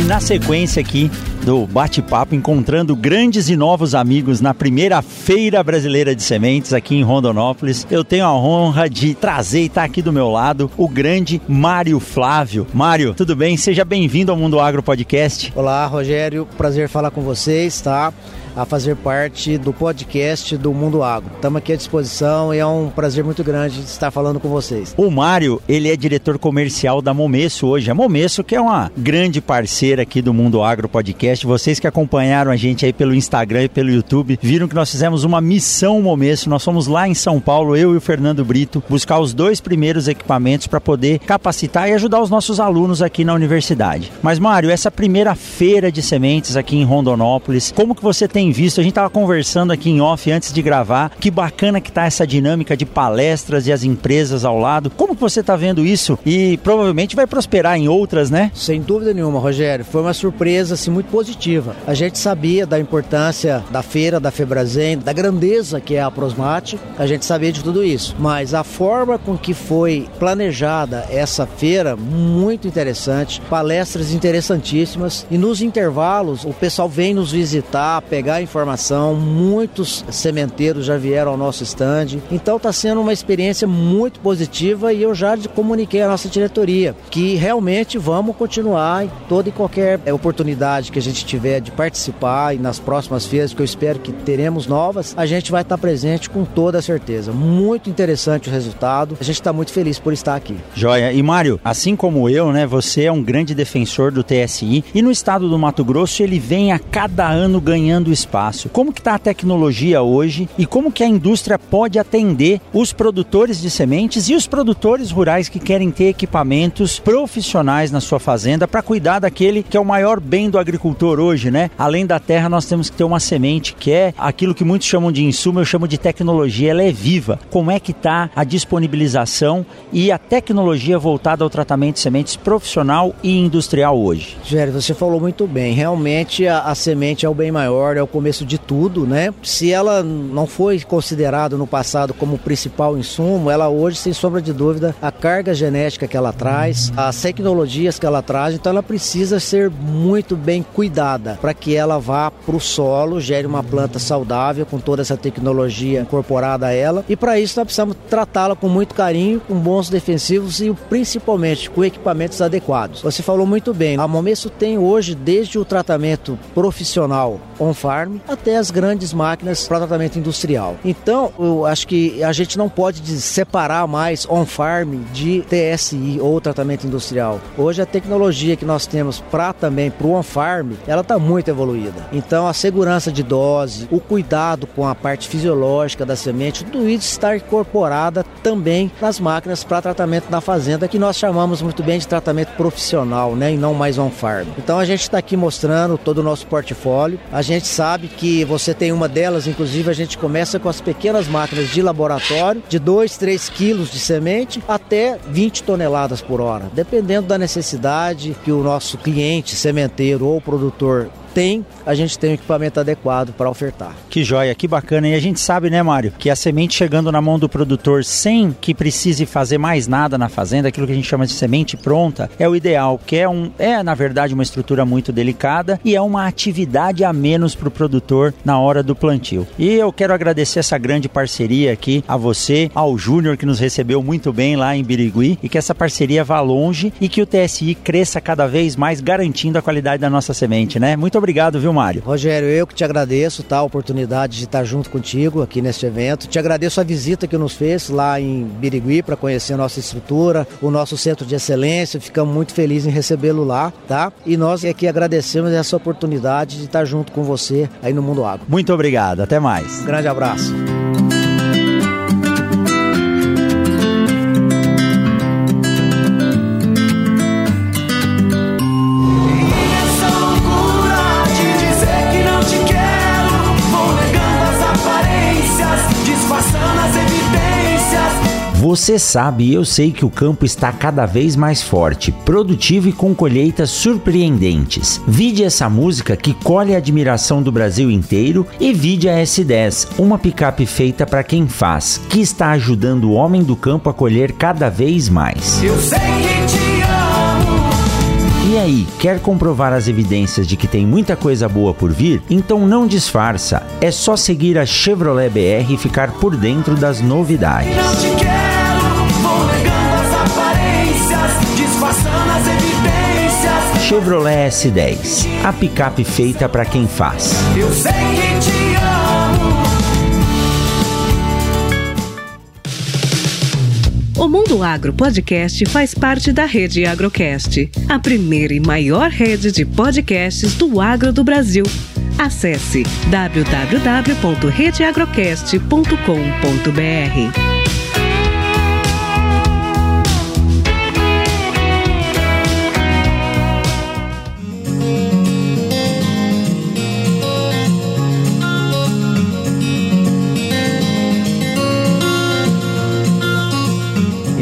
E na sequência aqui do bate-papo, encontrando grandes e novos amigos na primeira Feira Brasileira de Sementes aqui em Rondonópolis. Eu tenho a honra de trazer e estar tá aqui do meu lado o grande Mário Flávio. Mário, tudo bem? Seja bem-vindo ao Mundo Agro Podcast. Olá, Rogério. Prazer falar com vocês, tá? A fazer parte do podcast do Mundo Agro. Estamos aqui à disposição e é um prazer muito grande estar falando com vocês. O Mário, ele é diretor comercial da Momesso hoje. A Momesso que é uma grande parceira aqui do Mundo Agro Podcast. Vocês que acompanharam a gente aí pelo Instagram e pelo YouTube, viram que nós fizemos uma missão Momesso. Nós fomos lá em São Paulo, eu e o Fernando Brito, buscar os dois primeiros equipamentos para poder capacitar e ajudar os nossos alunos aqui na universidade. Mas Mário, essa primeira feira de sementes aqui em Rondonópolis, como que você tem tem visto, a gente estava conversando aqui em off antes de gravar, que bacana que tá essa dinâmica de palestras e as empresas ao lado. Como que você está vendo isso? E provavelmente vai prosperar em outras, né? Sem dúvida nenhuma, Rogério. Foi uma surpresa assim, muito positiva. A gente sabia da importância da feira, da Febrazen, da grandeza que é a Prosmate, a gente sabia de tudo isso. Mas a forma com que foi planejada essa feira, muito interessante, palestras interessantíssimas e nos intervalos o pessoal vem nos visitar, pegar informação. Muitos sementeiros já vieram ao nosso stand. Então está sendo uma experiência muito positiva e eu já comuniquei à nossa diretoria que realmente vamos continuar em toda e qualquer é, oportunidade que a gente tiver de participar e nas próximas feiras, que eu espero que teremos novas, a gente vai estar presente com toda a certeza. Muito interessante o resultado. A gente está muito feliz por estar aqui. Joia. E Mário, assim como eu, né, você é um grande defensor do TSI e no estado do Mato Grosso ele vem a cada ano ganhando espaço espaço. Como que está a tecnologia hoje e como que a indústria pode atender os produtores de sementes e os produtores rurais que querem ter equipamentos profissionais na sua fazenda para cuidar daquele que é o maior bem do agricultor hoje, né? Além da terra, nós temos que ter uma semente que é aquilo que muitos chamam de insumo, eu chamo de tecnologia, ela é viva. Como é que está a disponibilização e a tecnologia voltada ao tratamento de sementes profissional e industrial hoje? Gério, você falou muito bem. Realmente a, a semente é o bem maior, é o começo de tudo, né? Se ela não foi considerada no passado como principal insumo, ela hoje, sem sombra de dúvida, a carga genética que ela traz, as tecnologias que ela traz, então ela precisa ser muito bem cuidada para que ela vá para o solo, gere uma planta saudável com toda essa tecnologia incorporada a ela. E para isso nós precisamos tratá-la com muito carinho, com bons defensivos e principalmente com equipamentos adequados. Você falou muito bem, a Momesso tem hoje desde o tratamento profissional on-farm até as grandes máquinas para tratamento industrial. Então, eu acho que a gente não pode separar mais on-farm de TSI ou tratamento industrial. Hoje a tecnologia que nós temos para também para o on-farm, ela está muito evoluída. Então, a segurança de dose, o cuidado com a parte fisiológica da semente, tudo isso está incorporada também nas máquinas para tratamento na fazenda, que nós chamamos muito bem de tratamento profissional, né, e não mais on-farm. Então, a gente está aqui mostrando todo o nosso portfólio. A gente sabe que você tem uma delas, inclusive a gente começa com as pequenas máquinas de laboratório, de 2, 3 quilos de semente até 20 toneladas por hora, dependendo da necessidade que o nosso cliente, sementeiro ou produtor tem, a gente tem o equipamento adequado para ofertar. Que joia, que bacana. E a gente sabe, né, Mário, que a semente chegando na mão do produtor sem que precise fazer mais nada na fazenda, aquilo que a gente chama de semente pronta, é o ideal, que é, um, é na verdade uma estrutura muito delicada e é uma atividade a menos para o produtor na hora do plantio. E eu quero agradecer essa grande parceria aqui a você, ao Júnior que nos recebeu muito bem lá em Birigui e que essa parceria vá longe e que o TSI cresça cada vez mais garantindo a qualidade da nossa semente, né? Muito obrigado, viu, Mário? Rogério, eu que te agradeço, tá? A oportunidade de estar junto contigo aqui neste evento. Te agradeço a visita que nos fez lá em Birigui para conhecer a nossa estrutura, o nosso centro de excelência. Ficamos muito felizes em recebê-lo lá, tá? E nós aqui agradecemos essa oportunidade de estar junto com você aí no Mundo Água. Muito obrigado, até mais. Grande abraço. Você sabe e eu sei que o campo está cada vez mais forte, produtivo e com colheitas surpreendentes. Vide essa música que colhe a admiração do Brasil inteiro e vide a S10, uma picape feita para quem faz, que está ajudando o homem do campo a colher cada vez mais. E aí, quer comprovar as evidências de que tem muita coisa boa por vir? Então não disfarça, é só seguir a Chevrolet BR e ficar por dentro das novidades. Chevrolet S10, a picape feita para quem faz. Eu sei que te amo. O Mundo Agro Podcast faz parte da rede Agrocast, a primeira e maior rede de podcasts do agro do Brasil. Acesse www.redeagrocast.com.br.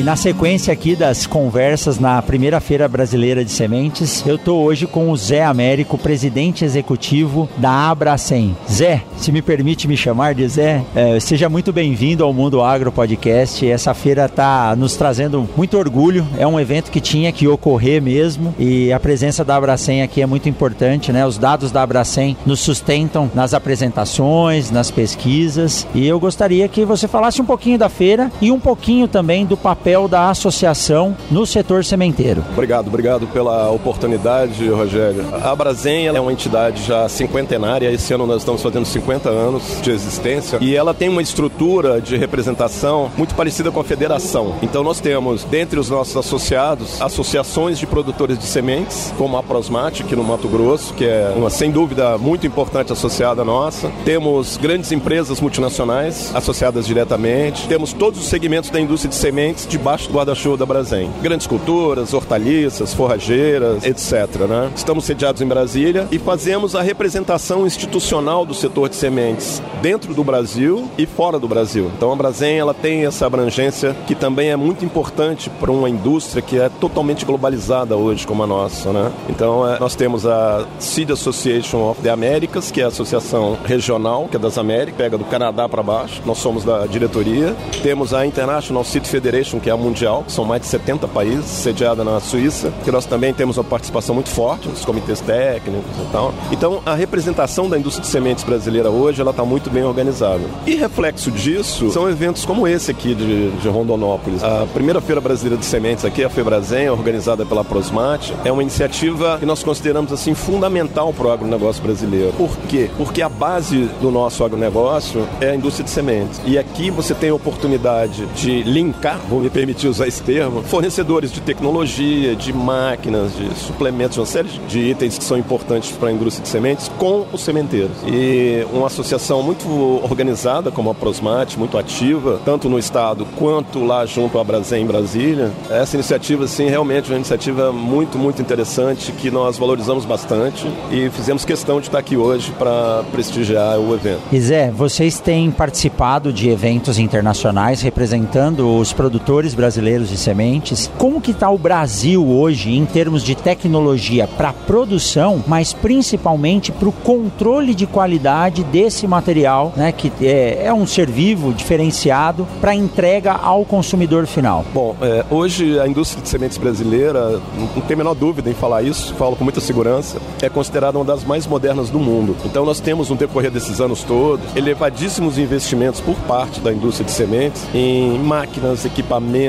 E na sequência aqui das conversas na primeira feira brasileira de sementes, eu tô hoje com o Zé Américo, presidente executivo da Abracem. Zé, se me permite me chamar de Zé, é, seja muito bem-vindo ao Mundo Agro Podcast. Essa feira tá nos trazendo muito orgulho. É um evento que tinha que ocorrer mesmo e a presença da Abracem aqui é muito importante, né? Os dados da Abracem nos sustentam nas apresentações, nas pesquisas e eu gostaria que você falasse um pouquinho da feira e um pouquinho também do papel papel da associação no setor sementeiro. Obrigado, obrigado pela oportunidade, Rogério. A Brasem é uma entidade já cinquentenária, esse ano nós estamos fazendo 50 anos de existência e ela tem uma estrutura de representação muito parecida com a federação. Então nós temos, dentre os nossos associados, associações de produtores de sementes, como a Prosmate, aqui no Mato Grosso, que é uma, sem dúvida, muito importante associada nossa. Temos grandes empresas multinacionais associadas diretamente. Temos todos os segmentos da indústria de sementes debaixo do guarda-chuva da Brasem. Grandes culturas, hortaliças, forrageiras, etc. Né? Estamos sediados em Brasília e fazemos a representação institucional do setor de sementes dentro do Brasil e fora do Brasil. Então a Brasem ela tem essa abrangência que também é muito importante para uma indústria que é totalmente globalizada hoje como a nossa. Né? Então é, nós temos a Seed Association of the Americas, que é a associação regional, que é das Américas, pega do Canadá para baixo. Nós somos da diretoria. Temos a International Seed Federation, que é a mundial, são mais de 70 países, sediada na Suíça, que nós também temos uma participação muito forte nos comitês técnicos e tal. Então, a representação da indústria de sementes brasileira hoje, ela está muito bem organizada. E reflexo disso são eventos como esse aqui de, de Rondonópolis. A primeira feira brasileira de sementes aqui, a Febrazen, organizada pela Prosmate, é uma iniciativa que nós consideramos assim fundamental para o agronegócio brasileiro. Por quê? Porque a base do nosso agronegócio é a indústria de sementes. E aqui você tem a oportunidade de linkar, vou me usar esse termo, fornecedores de tecnologia, de máquinas, de suplementos, uma série de itens que são importantes para a indústria de sementes com os sementeiros. E uma associação muito organizada como a Prosmate, muito ativa, tanto no estado quanto lá junto à Brasem em Brasília. Essa iniciativa, sim, realmente é uma iniciativa muito, muito interessante que nós valorizamos bastante e fizemos questão de estar aqui hoje para prestigiar o evento. E Zé, vocês têm participado de eventos internacionais representando os produtores brasileiros de sementes. Como que está o Brasil hoje em termos de tecnologia para produção, mas principalmente para o controle de qualidade desse material, né, que é, é um ser vivo diferenciado para entrega ao consumidor final? Bom, é, hoje a indústria de sementes brasileira, não tem a menor dúvida em falar isso, falo com muita segurança, é considerada uma das mais modernas do mundo. Então nós temos no decorrer desses anos todos elevadíssimos investimentos por parte da indústria de sementes em máquinas, equipamentos,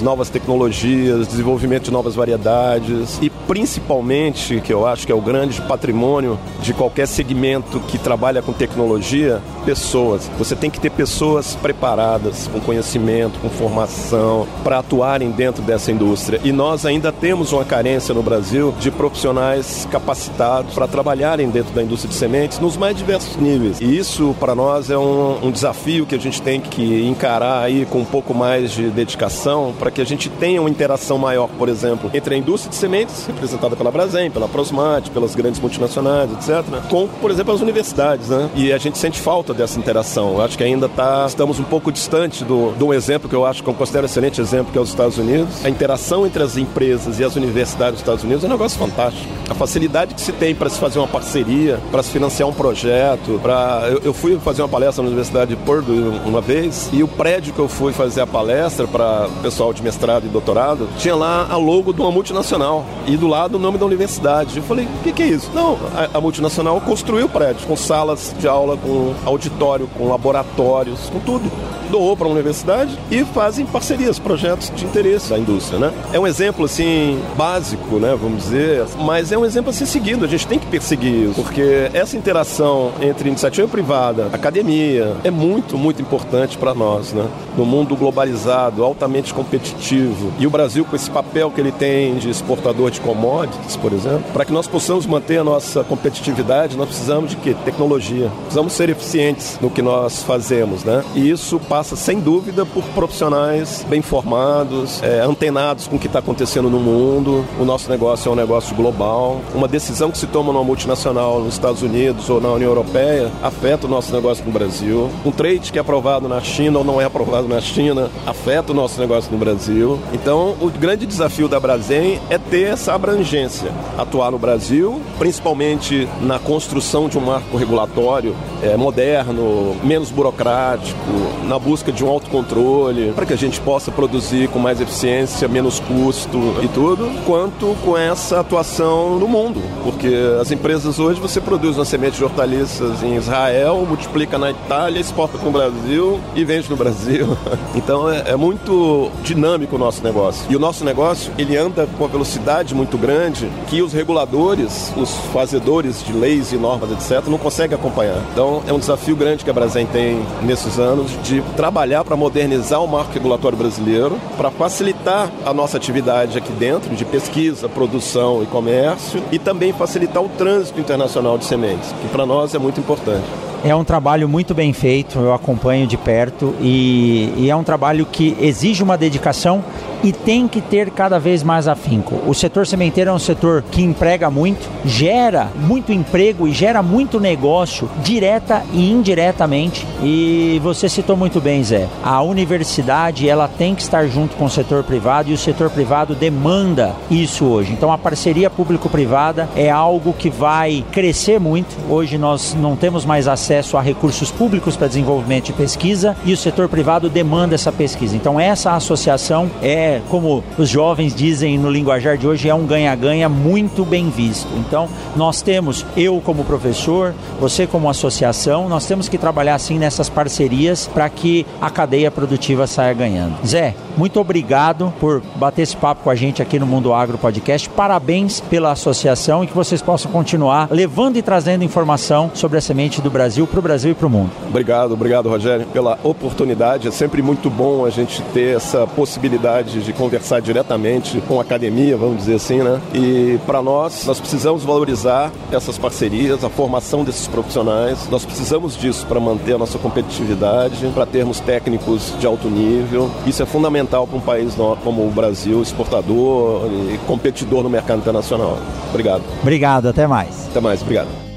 novas tecnologias, desenvolvimento de novas variedades e principalmente, que eu acho que é o grande patrimônio de qualquer segmento que trabalha com tecnologia, pessoas. Você tem que ter pessoas preparadas, com conhecimento, com formação, para atuarem dentro dessa indústria. E nós ainda temos uma carência no Brasil de profissionais capacitados para trabalharem dentro da indústria de sementes nos mais diversos níveis. E isso, para nós, é um, um desafio que a gente tem que encarar aí com um pouco mais de dedicação para que a gente tenha uma interação maior, por exemplo, entre a indústria de sementes, representada pela Brasem, pela Prosmate, pelas grandes multinacionais, etc., com, por exemplo, as universidades, né? E a gente sente falta dessa interação. Eu acho que ainda tá, estamos um pouco distante do, de um exemplo que eu acho que eu considero excelente exemplo, que é os Estados Unidos. A interação entre as empresas e as universidades dos Estados Unidos é um negócio fantástico. A facilidade que se tem para se fazer uma parceria, para se financiar um projeto, para eu, eu, fui fazer uma palestra na Universidade de Purdue uma vez e o prédio que eu fui fazer a palestra para pessoal de mestrado e doutorado tinha lá a logo de uma multinacional e do lado o nome da universidade. Eu falei, o que, que, é isso? Não, a, a multinacional construiu o prédio com salas de aula, com auditório, com laboratórios, com tudo doou para a universidade e fazem parcerias, projetos de interesse da indústria, né? É um exemplo assim básico, né, vamos dizer, mas é um exemplo a ser seguido. A gente tem que perseguir isso, porque essa interação entre iniciativa privada, academia, é muito, muito importante para nós, né? No mundo globalizado, altamente competitivo, e o Brasil com esse papel que ele tem de exportador de commodities, por exemplo, para que nós possamos manter a nossa competitividade, nós precisamos de quê? Tecnologia. Precisamos ser eficientes no que nós fazemos, né? E isso passa sem dúvida, por profissionais bem formados, é, antenados com o que está acontecendo no mundo. O nosso negócio é um negócio global. Uma decisão que se toma numa multinacional nos Estados Unidos ou na União Europeia afeta o nosso negócio no Brasil. Um trade que é aprovado na China ou não é aprovado na China afeta o nosso negócio no Brasil. Então, o grande desafio da Brasem é ter essa abrangência, atuar no Brasil, principalmente na construção de um marco regulatório é, moderno, menos burocrático, na busca de um autocontrole, para que a gente possa produzir com mais eficiência, menos custo e tudo, quanto com essa atuação no mundo, porque porque as empresas hoje você produz uma semente de hortaliças em Israel, multiplica na Itália, exporta para o Brasil e vende no Brasil. Então é, é muito dinâmico o nosso negócio. E o nosso negócio ele anda com uma velocidade muito grande que os reguladores, os fazedores de leis e normas, etc., não conseguem acompanhar. Então é um desafio grande que a Brasil tem nesses anos de trabalhar para modernizar o marco regulatório brasileiro, para facilitar a nossa atividade aqui dentro de pesquisa, produção e comércio e também facilitar o trânsito internacional de sementes, que para nós é muito importante. É um trabalho muito bem feito, eu acompanho de perto e, e, é um trabalho que exige uma dedicação e tem que ter cada vez mais afinco. O setor sementeiro é um setor que emprega muito, gera muito emprego e gera muito negócio direta e indiretamente. E você citou muito bem, Zé. A universidade ela tem que estar junto com o setor privado e o setor privado demanda isso hoje. Então a parceria público-privada é algo que vai crescer muito. Hoje nós não temos mais acesso acesso a recursos públicos para desenvolvimento de pesquisa e o setor privado demanda essa pesquisa. Então essa associação é, como os jovens dizem no linguajar de hoje, é um ganha-ganha muito bem visto. Então nós temos, eu como professor, você como associação, nós temos que trabalhar assim nessas parcerias para que a cadeia produtiva saia ganhando. Zé, muito obrigado por bater esse papo com a gente aqui no Mundo Agro Podcast. Parabéns pela associação e que vocês possam continuar levando e trazendo informação sobre a semente do Brasil Brasil, para o Brasil e para o mundo. Obrigado, obrigado, Rogério, pela oportunidade. É sempre muito bom a gente ter essa possibilidade de conversar diretamente com a academia, vamos dizer assim, né? E para nós, nós precisamos valorizar essas parcerias, a formação desses profissionais. Nós precisamos disso para manter a nossa competitividade, para termos técnicos de alto nível. Isso é fundamental para um país como o Brasil, exportador e competidor no mercado internacional. Obrigado. Obrigado, até mais. Até mais, obrigado.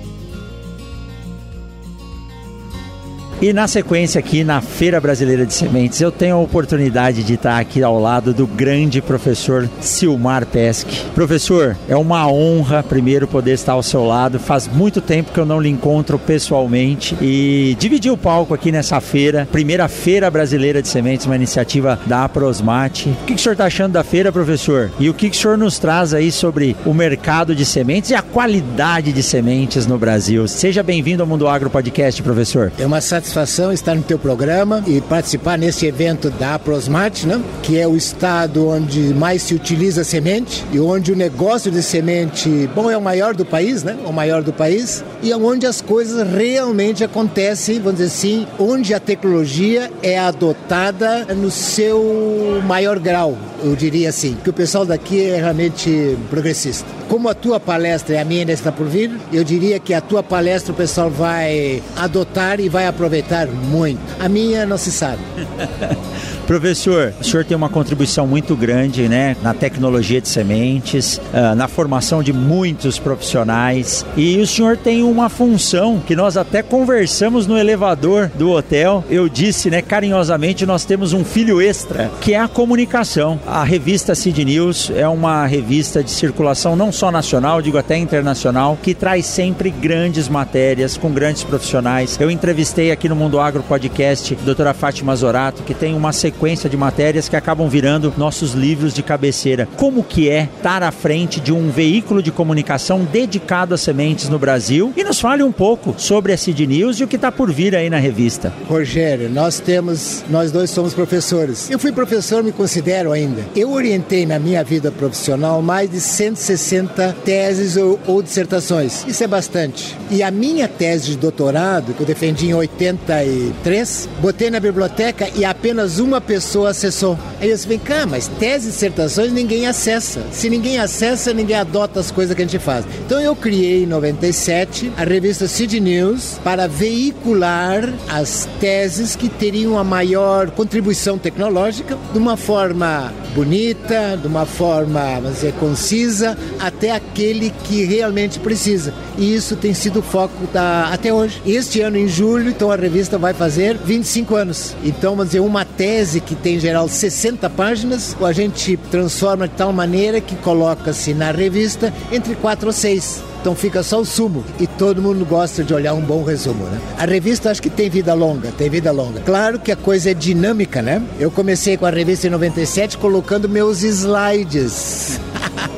E na sequência aqui na Feira Brasileira de Sementes, eu tenho a oportunidade de estar aqui ao lado do grande professor Silmar Pesque. Professor, é uma honra primeiro poder estar ao seu lado. Faz muito tempo que eu não lhe encontro pessoalmente e dividir o palco aqui nessa feira, primeira Feira Brasileira de Sementes, uma iniciativa da Aprosmate. O que, o senhor está achando da feira, professor? E o que, que o senhor nos traz aí sobre o mercado de sementes e a qualidade de sementes no Brasil? Seja bem-vindo ao Mundo Agro Podcast, professor. É uma satisfação satisfação estar no teu programa e participar nesse evento da Aprosmate, né? que é o estado onde mais se utiliza semente e onde o negócio de semente, bom, é o maior do país, né? O maior do país e onde as coisas realmente acontecem, vamos dizer assim, onde a tecnologia é adotada no seu maior grau, eu diria assim, que o pessoal daqui é realmente progressista. Como a tua palestra e a minha ainda está por vir, eu diria que a tua palestra o pessoal vai adotar e vai aproveitar muito. A minha não se sabe. Professor, o senhor tem uma contribuição muito grande né, na tecnologia de sementes, uh, na formação de muitos profissionais e o senhor tem uma função que nós até conversamos no elevador do hotel. Eu disse né, carinhosamente: nós temos um filho extra, que é a comunicação. A revista Cid News é uma revista de circulação não só nacional, digo até internacional, que traz sempre grandes matérias com grandes profissionais. Eu entrevistei aqui no Mundo Agro Podcast a doutora Fátima Zorato, que tem uma sequência de matérias que acabam virando nossos livros de cabeceira. Como que é estar à frente de um veículo de comunicação dedicado a sementes no Brasil? E nos fale um pouco sobre a Cid News e o que está por vir aí na revista. Rogério, nós temos, nós dois somos professores. Eu fui professor, me considero ainda. Eu orientei na minha vida profissional mais de 160 teses ou, ou dissertações. Isso é bastante. E a minha tese de doutorado, que eu defendi em 83, botei na biblioteca e apenas uma pessoa acessou. Aí eu vem cá, mas tese e dissertações ninguém acessa. Se ninguém acessa, ninguém adota as coisas que a gente faz. Então eu criei em 97 a revista Cid News para veicular as teses que teriam a maior contribuição tecnológica de uma forma bonita, de uma forma, dizer, concisa, até aquele que realmente precisa. E isso tem sido o foco da, até hoje. Este ano, em julho, então a revista vai fazer 25 anos. Então, vamos dizer, uma tese que tem em geral 60 páginas, a gente transforma de tal maneira que coloca-se na revista entre 4 ou 6. Então fica só o sumo e todo mundo gosta de olhar um bom resumo, né? A revista acho que tem vida longa, tem vida longa. Claro que a coisa é dinâmica, né? Eu comecei com a revista em 97 colocando meus slides.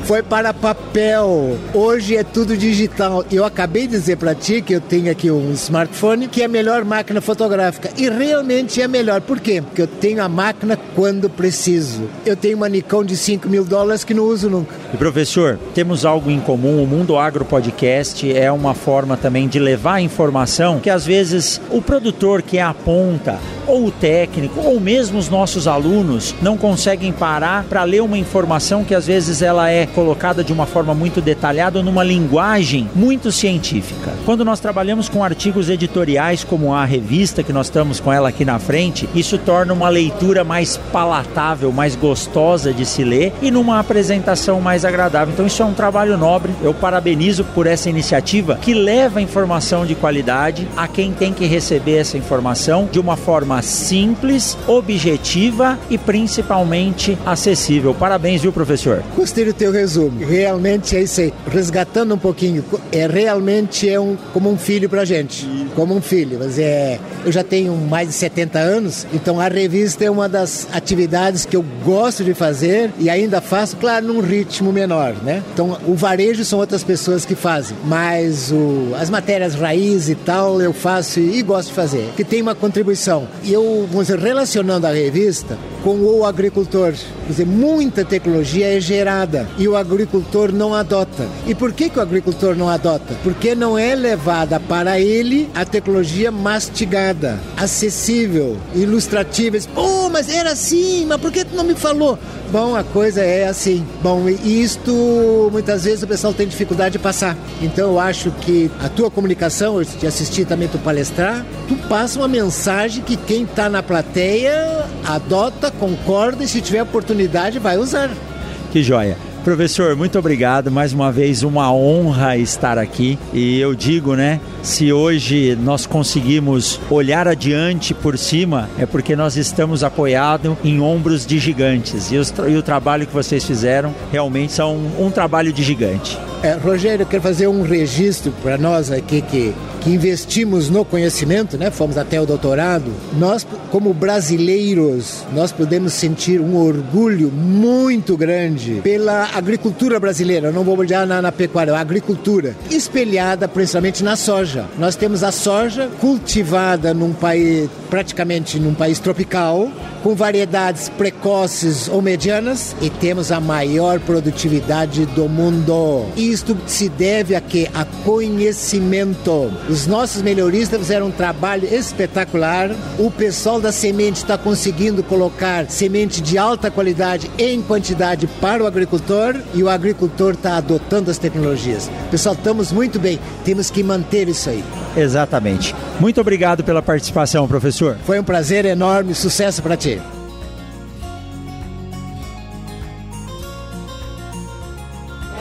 Foi para papel. Hoje é tudo digital. Eu acabei de dizer para ti que eu tenho aqui um smartphone que é a melhor máquina fotográfica. E realmente é melhor. Por quê? Porque eu tenho a máquina quando preciso. Eu tenho uma Nikon de 5 mil dólares que não uso nunca. E professor, temos algo em comum. O Mundo Agro Podcast é uma forma também de levar informação que às vezes o produtor que é a ponta, ou o técnico, ou mesmo os nossos alunos não conseguem parar para ler uma informação que às vezes ela é colocada de uma forma muito detalhada ou numa linguagem muito científica. Quando nós trabalhamos com artigos editoriais como a revista que nós estamos com ela aqui na frente, isso torna uma leitura mais palatável, mais gostosa de se ler e numa apresentação mais agradável. Então isso é um trabalho nobre. Eu parabenizo por essa iniciativa que leva informação de qualidade a quem tem que receber essa informação de uma forma simples, objetiva e principalmente acessível. Parabéns, viu, professor? Gostei do teu resumo. Realmente é isso aí. Resgatando um pouquinho, é realmente é um, como um filho pra gente. Como um filho. Mas é, eu já tenho mais de 70 anos, então a revista é uma das atividades que eu gosto de fazer e ainda faço, claro, num ritmo menor, né? Então o varejo são outras pessoas que fazem, mas o, as matérias raiz e tal eu faço e gosto de fazer, que tem uma contribuição. Eu, vamos dizer, relacionando a revista com o agricultor, quer dizer, muita tecnologia é gerada e o agricultor não adota. E por que, que o agricultor não adota? Porque não é levada para ele a tecnologia mastigada, acessível, ilustrativa. Oh, mas era assim, mas por que tu não me falou? Bom, a coisa é assim. Bom, e isto muitas vezes o pessoal tem dificuldade de passar. Então eu acho que a tua comunicação, eu te assisti também tu palestrar, tu passa uma mensagem que quem está na plateia adota, concorda e se tiver oportunidade vai usar. Que joia. Professor, muito obrigado. Mais uma vez, uma honra estar aqui. E eu digo, né? Se hoje nós conseguimos olhar adiante por cima, é porque nós estamos apoiados em ombros de gigantes. E, os, e o trabalho que vocês fizeram realmente são um, trabalho de gigante. É, Rogério, eu quero fazer um registro para nós aqui que, que investimos no conhecimento, né? Fomos até o doutorado. Nós, como brasileiros, nós podemos sentir um orgulho muito grande pela agricultura brasileira. Eu não vou olhar na, na pecuária, a agricultura espelhada principalmente na soja. Nós temos a soja cultivada num país praticamente num país tropical, com variedades precoces ou medianas e temos a maior produtividade do mundo. Isto se deve a que a conhecimento. Os nossos melhoristas fizeram um trabalho espetacular. O pessoal da semente está conseguindo colocar semente de alta qualidade em quantidade para o agricultor e o agricultor está adotando as tecnologias. Pessoal, estamos muito bem. Temos que manter isso aí. Exatamente. Muito obrigado pela participação, professor. Foi um prazer enorme. Sucesso para ti.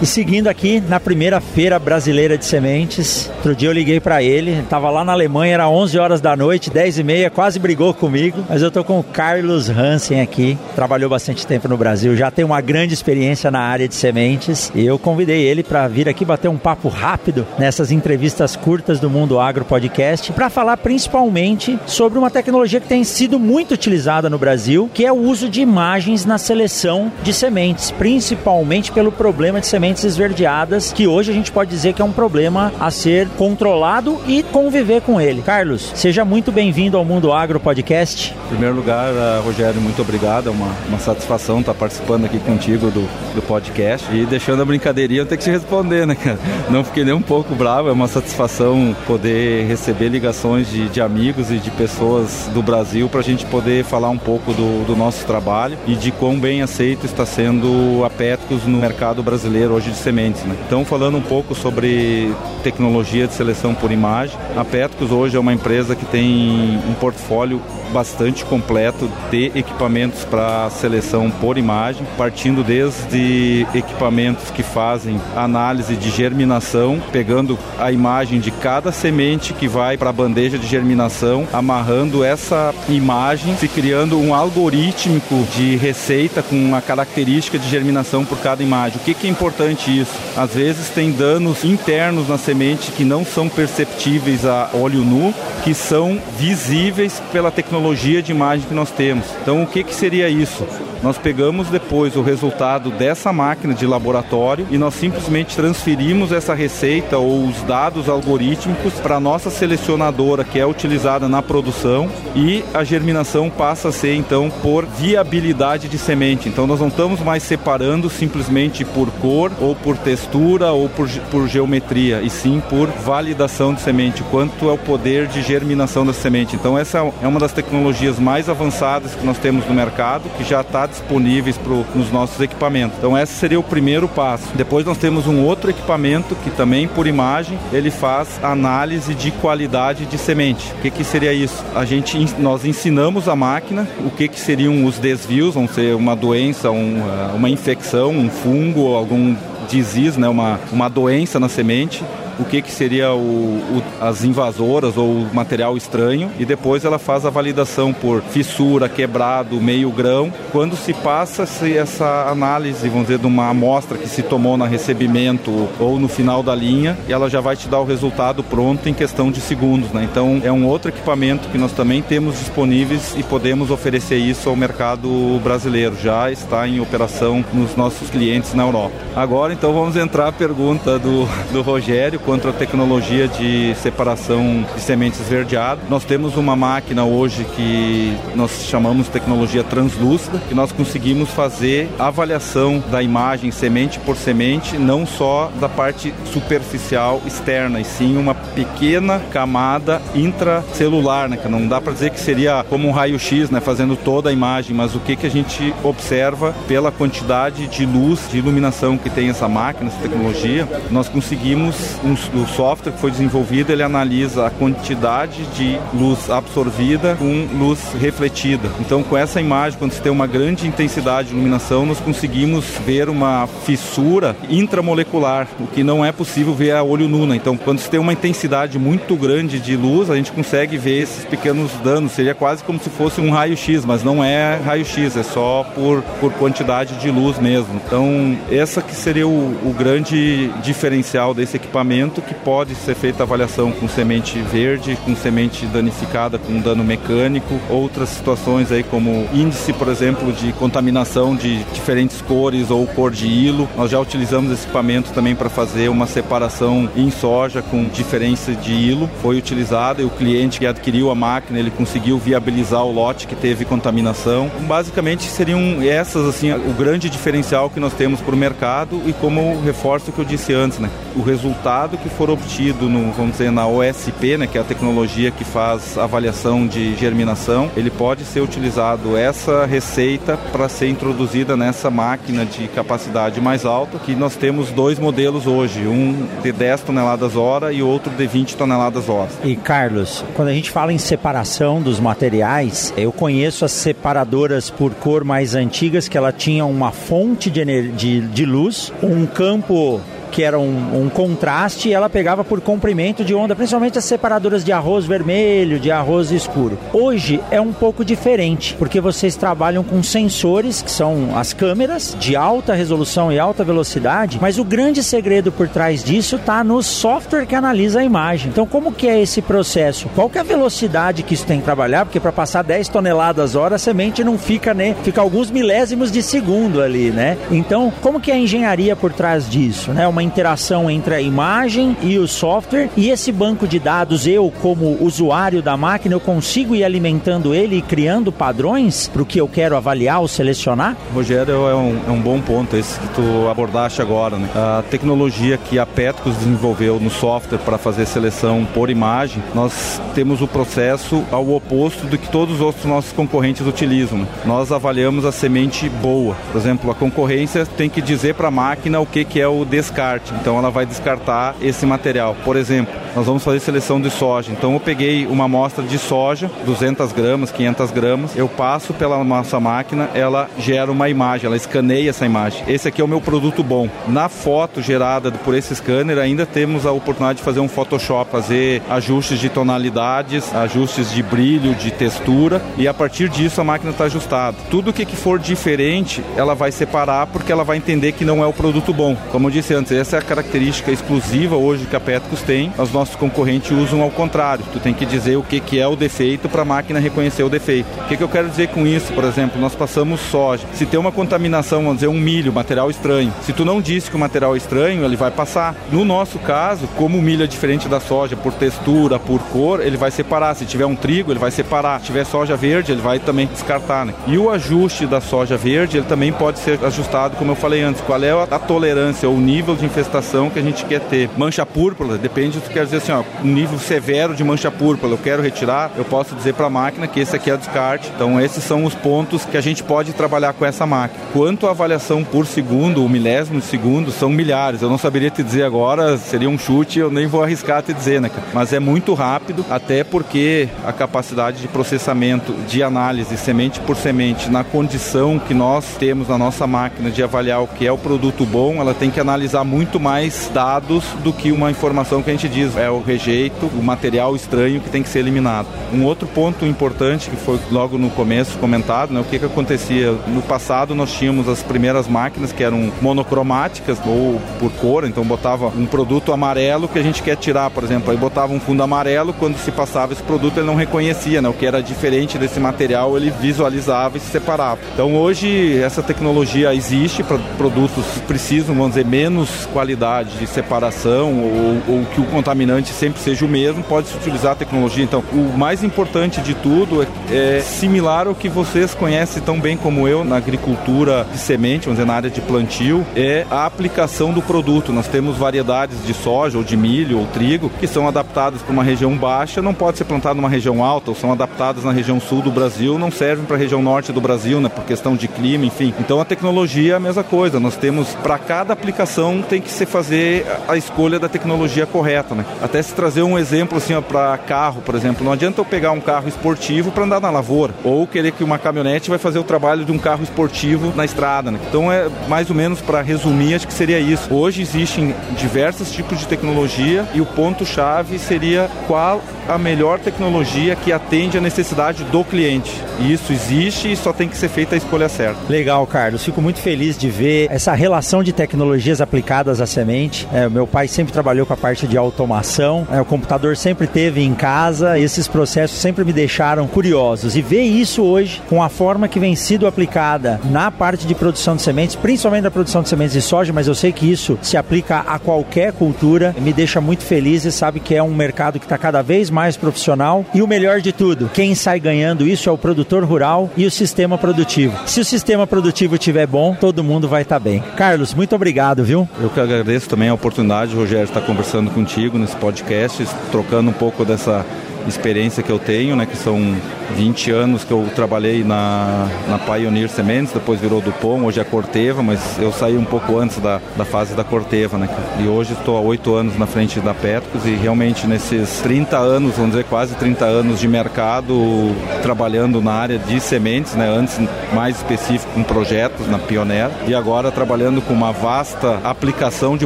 E seguindo aqui na primeira feira brasileira de sementes, outro dia eu liguei para ele, estava lá na Alemanha, era 11 horas da noite, 10 e meia, quase brigou comigo, mas eu tô com o Carlos Hansen aqui, trabalhou bastante tempo no Brasil, já tem uma grande experiência na área de sementes e eu convidei ele para vir aqui bater um papo rápido nessas entrevistas curtas do Mundo Agro Podcast para falar principalmente sobre uma tecnologia que tem sido muito utilizada no Brasil, que é o uso de imagens na seleção de sementes, principalmente pelo problema de sementes sementes esverdeadas, que hoje a gente pode dizer que é um problema a ser controlado e conviver com ele. Carlos, seja muito bem-vindo ao Mundo Agro Podcast. Em primeiro lugar, uh, Rogério, muito obrigado. É uma, uma satisfação estar participando aqui contigo do, do podcast. E deixando a brincadeirinha, eu tenho que te responder, né, cara? Não fiquei nem um pouco bravo. É uma satisfação poder receber ligações de, de amigos e de pessoas do Brasil para a gente poder falar um pouco do, do nosso trabalho e de quão bem aceito está sendo a Petcos no mercado brasileiro hoje de sementes. Né? Então, falando um pouco sobre tecnologia de seleção por imagem, a Petcos hoje é uma empresa que tem um portfólio bastante completo de equipamentos para seleção por imagem, partindo desde equipamentos que fazem análise de germinação, pegando a imagem de cada semente que vai para a bandeja de germinação, amarrando essa imagem, se criando um algorítmico de receita com uma característica de germinação por cada imagem. O que, que é importante isso? Às vezes tem danos internos na semente que não são perceptíveis a olho nu, que são visíveis pela tecnologia de imagem que nós temos. Então, o que, que seria isso? Nós pegamos depois o resultado dessa máquina de laboratório e nós simplesmente transferimos essa receita ou os dados algorítmicos para a nossa selecionadora que é utilizada na produção e a germinação passa a ser então por viabilidade de semente. Então nós não estamos mais separando simplesmente por cor ou por textura ou por, por geometria, e sim por validação de semente, quanto é o poder de germinação da semente. Então essa é uma das tecnologias mais avançadas que nós temos no mercado, que já está disponíveis pro, nos nossos equipamentos. Então esse seria o primeiro passo. Depois nós temos um outro equipamento que também por imagem ele faz análise de qualidade de semente. O que, que seria isso? A gente nós ensinamos a máquina o que, que seriam os desvios, vão ser uma doença, um, uma infecção, um fungo, algum disease, né, uma, uma doença na semente o que, que seria o, o, as invasoras ou o material estranho e depois ela faz a validação por fissura, quebrado, meio grão. Quando se passa -se essa análise, vamos dizer, de uma amostra que se tomou na recebimento ou no final da linha, ela já vai te dar o resultado pronto em questão de segundos. Né? Então é um outro equipamento que nós também temos disponíveis e podemos oferecer isso ao mercado brasileiro. Já está em operação nos nossos clientes na Europa. Agora então vamos entrar a pergunta do, do Rogério quanto à tecnologia de separação de sementes verdeadas. Nós temos uma máquina hoje que nós chamamos de tecnologia translúcida, que nós conseguimos fazer avaliação da imagem semente por semente, não só da parte superficial externa, e sim uma pequena camada intracelular, né? Que não dá para dizer que seria como um raio-x, né? Fazendo toda a imagem, mas o que, que a gente observa pela quantidade de luz, de iluminação que tem essa máquina, essa tecnologia, nós conseguimos um o software que foi desenvolvido, ele analisa a quantidade de luz absorvida com luz refletida. Então, com essa imagem, quando você tem uma grande intensidade de iluminação, nós conseguimos ver uma fissura intramolecular, o que não é possível ver a olho nu. Né? Então, quando você tem uma intensidade muito grande de luz, a gente consegue ver esses pequenos danos. Seria quase como se fosse um raio-x, mas não é raio-x, é só por, por quantidade de luz mesmo. Então, essa que seria o, o grande diferencial desse equipamento que pode ser feita avaliação com semente verde, com semente danificada com dano mecânico, outras situações aí como índice, por exemplo, de contaminação de diferentes cores ou cor de hilo. Nós já utilizamos esse equipamento também para fazer uma separação em soja com diferença de hilo. Foi utilizado e o cliente que adquiriu a máquina, ele conseguiu viabilizar o lote que teve contaminação. Basicamente seriam essas assim o grande diferencial que nós temos para o mercado e como reforço que eu disse antes, né? O resultado resultado que for obtido no, vamos dizer, na OSP, né, que é a tecnologia que faz avaliação de germinação, ele pode ser utilizado essa receita para ser introduzida nessa máquina de capacidade mais alta, que nós temos dois modelos hoje, um de 10 toneladas hora e outro de 20 toneladas hora. E Carlos, quando a gente fala em separação dos materiais, eu conheço as separadoras por cor mais antigas que ela tinha uma fonte de, de, de luz, um campo que era um, um, contraste, ela pegava por comprimento de onda, principalmente as separadoras de arroz vermelho, de arroz escuro. Hoje é um pouco diferente, porque vocês trabalham com sensores, que são as câmeras de alta resolução e alta velocidade, mas o grande segredo por trás disso está no software que analisa a imagem. Então, como que é esse processo? Qual que é a velocidade que isso tem que trabalhar? Porque para passar 10 toneladas hora, a semente não fica, né? Fica alguns milésimos de segundo ali, né? Então, como que é a engenharia por trás disso, né? Uma interação entre a imagem e o software e esse banco de dados, eu como usuário da máquina, eu consigo ir alimentando ele e criando padrões para o que eu quero avaliar ou selecionar? Rogério, é um, é um bom ponto esse que tu abordaste agora. Né? A tecnologia que a Petrus desenvolveu no software para fazer seleção por imagem, nós temos o processo ao oposto do que todos os outros nossos concorrentes utilizam. Né? Nós avaliamos a semente boa. Por exemplo, a concorrência tem que dizer para a máquina o que, que é o descarte Então ela vai descartar esse material. Por exemplo, nós vamos fazer seleção de soja. Então eu peguei uma amostra de soja, 200 gramas, 500 gramas, eu passo pela nossa máquina, ela gera uma imagem, ela escaneia essa imagem. Esse aqui é o meu produto bom. Na foto gerada por esse scanner, ainda temos a oportunidade de fazer um Photoshop, fazer ajustes de tonalidades, ajustes de brilho, de textura, e a partir disso a máquina está ajustada. Tudo que for diferente, ela vai separar porque ela vai entender que não é o produto bom. Como eu disse antes, Essa é a característica exclusiva hoje que a Petrus tem. Os nossos concorrentes usam ao contrário. Tu tem que dizer o que, que é o defeito para a máquina reconhecer o defeito. O que, que eu quero dizer com isso? Por exemplo, nós passamos soja. Se tem uma contaminação, vamos dizer, um milho, material estranho. Se tu não disse que o material é estranho, ele vai passar. No nosso caso, como o milho é diferente da soja por textura, por cor, ele vai separar. Se tiver um trigo, ele vai separar. Se tiver soja verde, ele vai também descartar. Né? E o ajuste da soja verde, ele também pode ser ajustado, como eu falei antes. Qual é a tolerância ou o nível de infestação que a gente quer ter? Mancha púrpura, depende, tu quer dizer assim, ó, um nível severo de mancha púrpura, eu quero retirar, eu posso dizer para a máquina que esse aqui é descarte. Então, esses são os pontos que a gente pode trabalhar com essa máquina. Quanto à avaliação por segundo, o milésimo de segundo, são milhares. Eu não saberia te dizer agora, seria um chute, eu nem vou arriscar te dizer, né? Mas é muito rápido, até porque a capacidade de processamento, de análise, semente por semente, na condição que nós temos na nossa máquina de avaliar o que é o produto bom, ela tem que analisar muito mais dados do que uma informação que a gente diz, é o rejeito, o material estranho que tem que ser eliminado. Um outro ponto importante que foi logo no começo comentado, né, o que que acontecia no passado nós tínhamos as primeiras máquinas que eram monocromáticas ou por cor, então botava um produto amarelo que a gente quer tirar, por exemplo, aí botava um fundo amarelo, quando se passava esse produto ele não reconhecia, né, o que era diferente desse material ele visualizava e se separava. Então hoje essa tecnologia existe para produtos que precisam, vamos dizer, menos qualidade de separação ou, ou que o contaminante sempre seja o mesmo, pode se utilizar a tecnologia. Então o mais importante de tudo é, é similar ao que vocês conhecem tão bem como eu na agricultura de semente, vamos dizer, na área de plantio, é a aplicação do produto. Nós temos variedades de soja ou de milho ou trigo que são adaptadas para uma região baixa, não pode ser plantado numa região alta, ou são adaptadas na região sul do Brasil, não servem para a região norte do Brasil, né, por questão de clima, enfim. Então a tecnologia é a mesma coisa. Nós temos para cada aplicação tem que se fazer a escolha da tecnologia correta, né? Até se trazer um exemplo assim para carro, por exemplo, não adianta eu pegar um carro esportivo para andar na lavoura ou querer que uma caminhonete vai fazer o trabalho de um carro esportivo na estrada, né? Então é mais ou menos para resumir, acho que seria isso. Hoje existem diversos tipos de tecnologia e o ponto chave seria qual a melhor tecnologia que atende a necessidade do cliente. E isso existe e só tem que ser feita a escolha certa. Legal, Carlos. Fico muito feliz de ver essa relação de tecnologias aplicadas à semente. É, meu pai sempre trabalhou com a parte de automação. É, o computador sempre teve em casa. Esses processos sempre me deixaram curiosos. E ver isso hoje com a forma que vem sido aplicada na parte de produção de sementes, principalmente na produção de sementes de soja, mas eu sei que isso se aplica a qualquer cultura, me deixa muito feliz e sabe que é um mercado que está cada vez mais profissional. E o melhor de tudo, quem sai ganhando isso é o produtor rural e o sistema produtivo. Se o sistema produtivo estiver bom, todo mundo vai estar tá bem. Carlos, muito obrigado, viu? Eu que agradeço também a oportunidade, Rogério, de estar conversando contigo nesse podcast, trocando um pouco dessa experiência que eu tenho, né, que são 20 anos que eu trabalhei na, na Pioneer Sementes, depois virou Dupont, hoje é Corteva, mas eu saí um pouco antes da, da fase da Corteva, né? E hoje estou há 8 anos na frente da Petrus e realmente nesses 30 anos, vamos dizer quase 30 anos de mercado, trabalhando na área de sementes, né? Antes mais específico com projetos na Pioneer e agora trabalhando com uma vasta aplicação de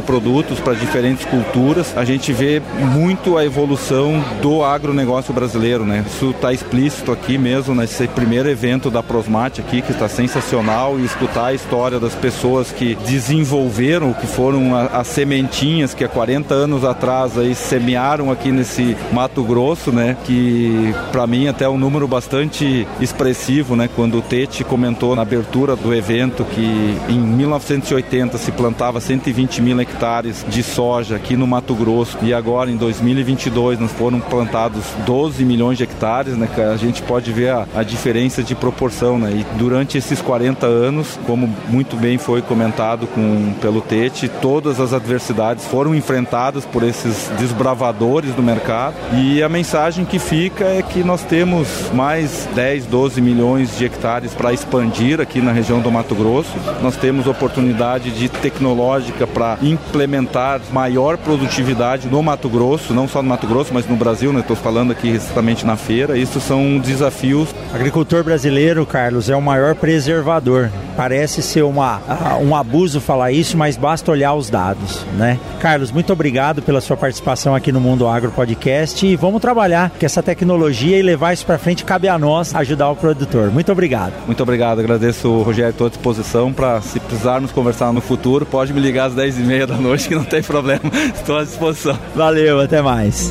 produtos para diferentes culturas, a gente vê muito a evolução do agronegócio brasileiro, né? Isso está explícito aqui mesmo nesse primeiro evento da Prosmate aqui, que está sensacional, e escutar a história das pessoas que desenvolveram, que foram as sementinhas que há 40 anos atrás aí semearam aqui nesse Mato Grosso, né? Que para mim até é um número bastante expressivo, né? Quando o Tete comentou na abertura do evento que em 1980 se plantava 120 mil hectares de soja aqui no Mato Grosso e agora em 2022 nós foram plantados 12 milhões de hectares, né? A gente pode ver a, a diferença de proporção, né? E durante esses 40 anos, como muito bem foi comentado com, pelo Tete, todas as adversidades foram enfrentadas por esses desbravadores do mercado e a mensagem que fica é que nós temos mais 10, 12 milhões de hectares para expandir aqui na região do Mato Grosso. Nós temos oportunidade de tecnológica para implementar maior produtividade no Mato Grosso, não só no Mato Grosso, mas no Brasil, né? Estou falando falando aqui recentamente na feira. Isso são desafios. Agricultor brasileiro, Carlos, é o maior preservador. Parece ser uma, um abuso falar isso, mas basta olhar os dados, né? Carlos, muito obrigado pela sua participação aqui no Mundo Agro Podcast e vamos trabalhar com essa tecnologia e levar isso para frente. Cabe a nós ajudar o produtor. Muito obrigado. Muito obrigado. Agradeço o Rogério, estou à disposição para, se precisarmos conversar no futuro, pode me ligar às 10h30 da noite que não tem problema. Estou à disposição. Valeu, até mais.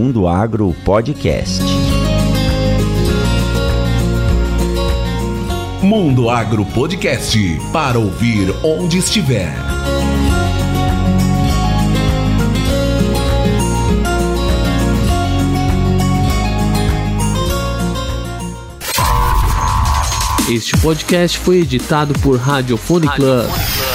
Mundo Agro Podcast. Mundo Agro Podcast para ouvir onde estiver. Este podcast foi editado por Radiofone Club.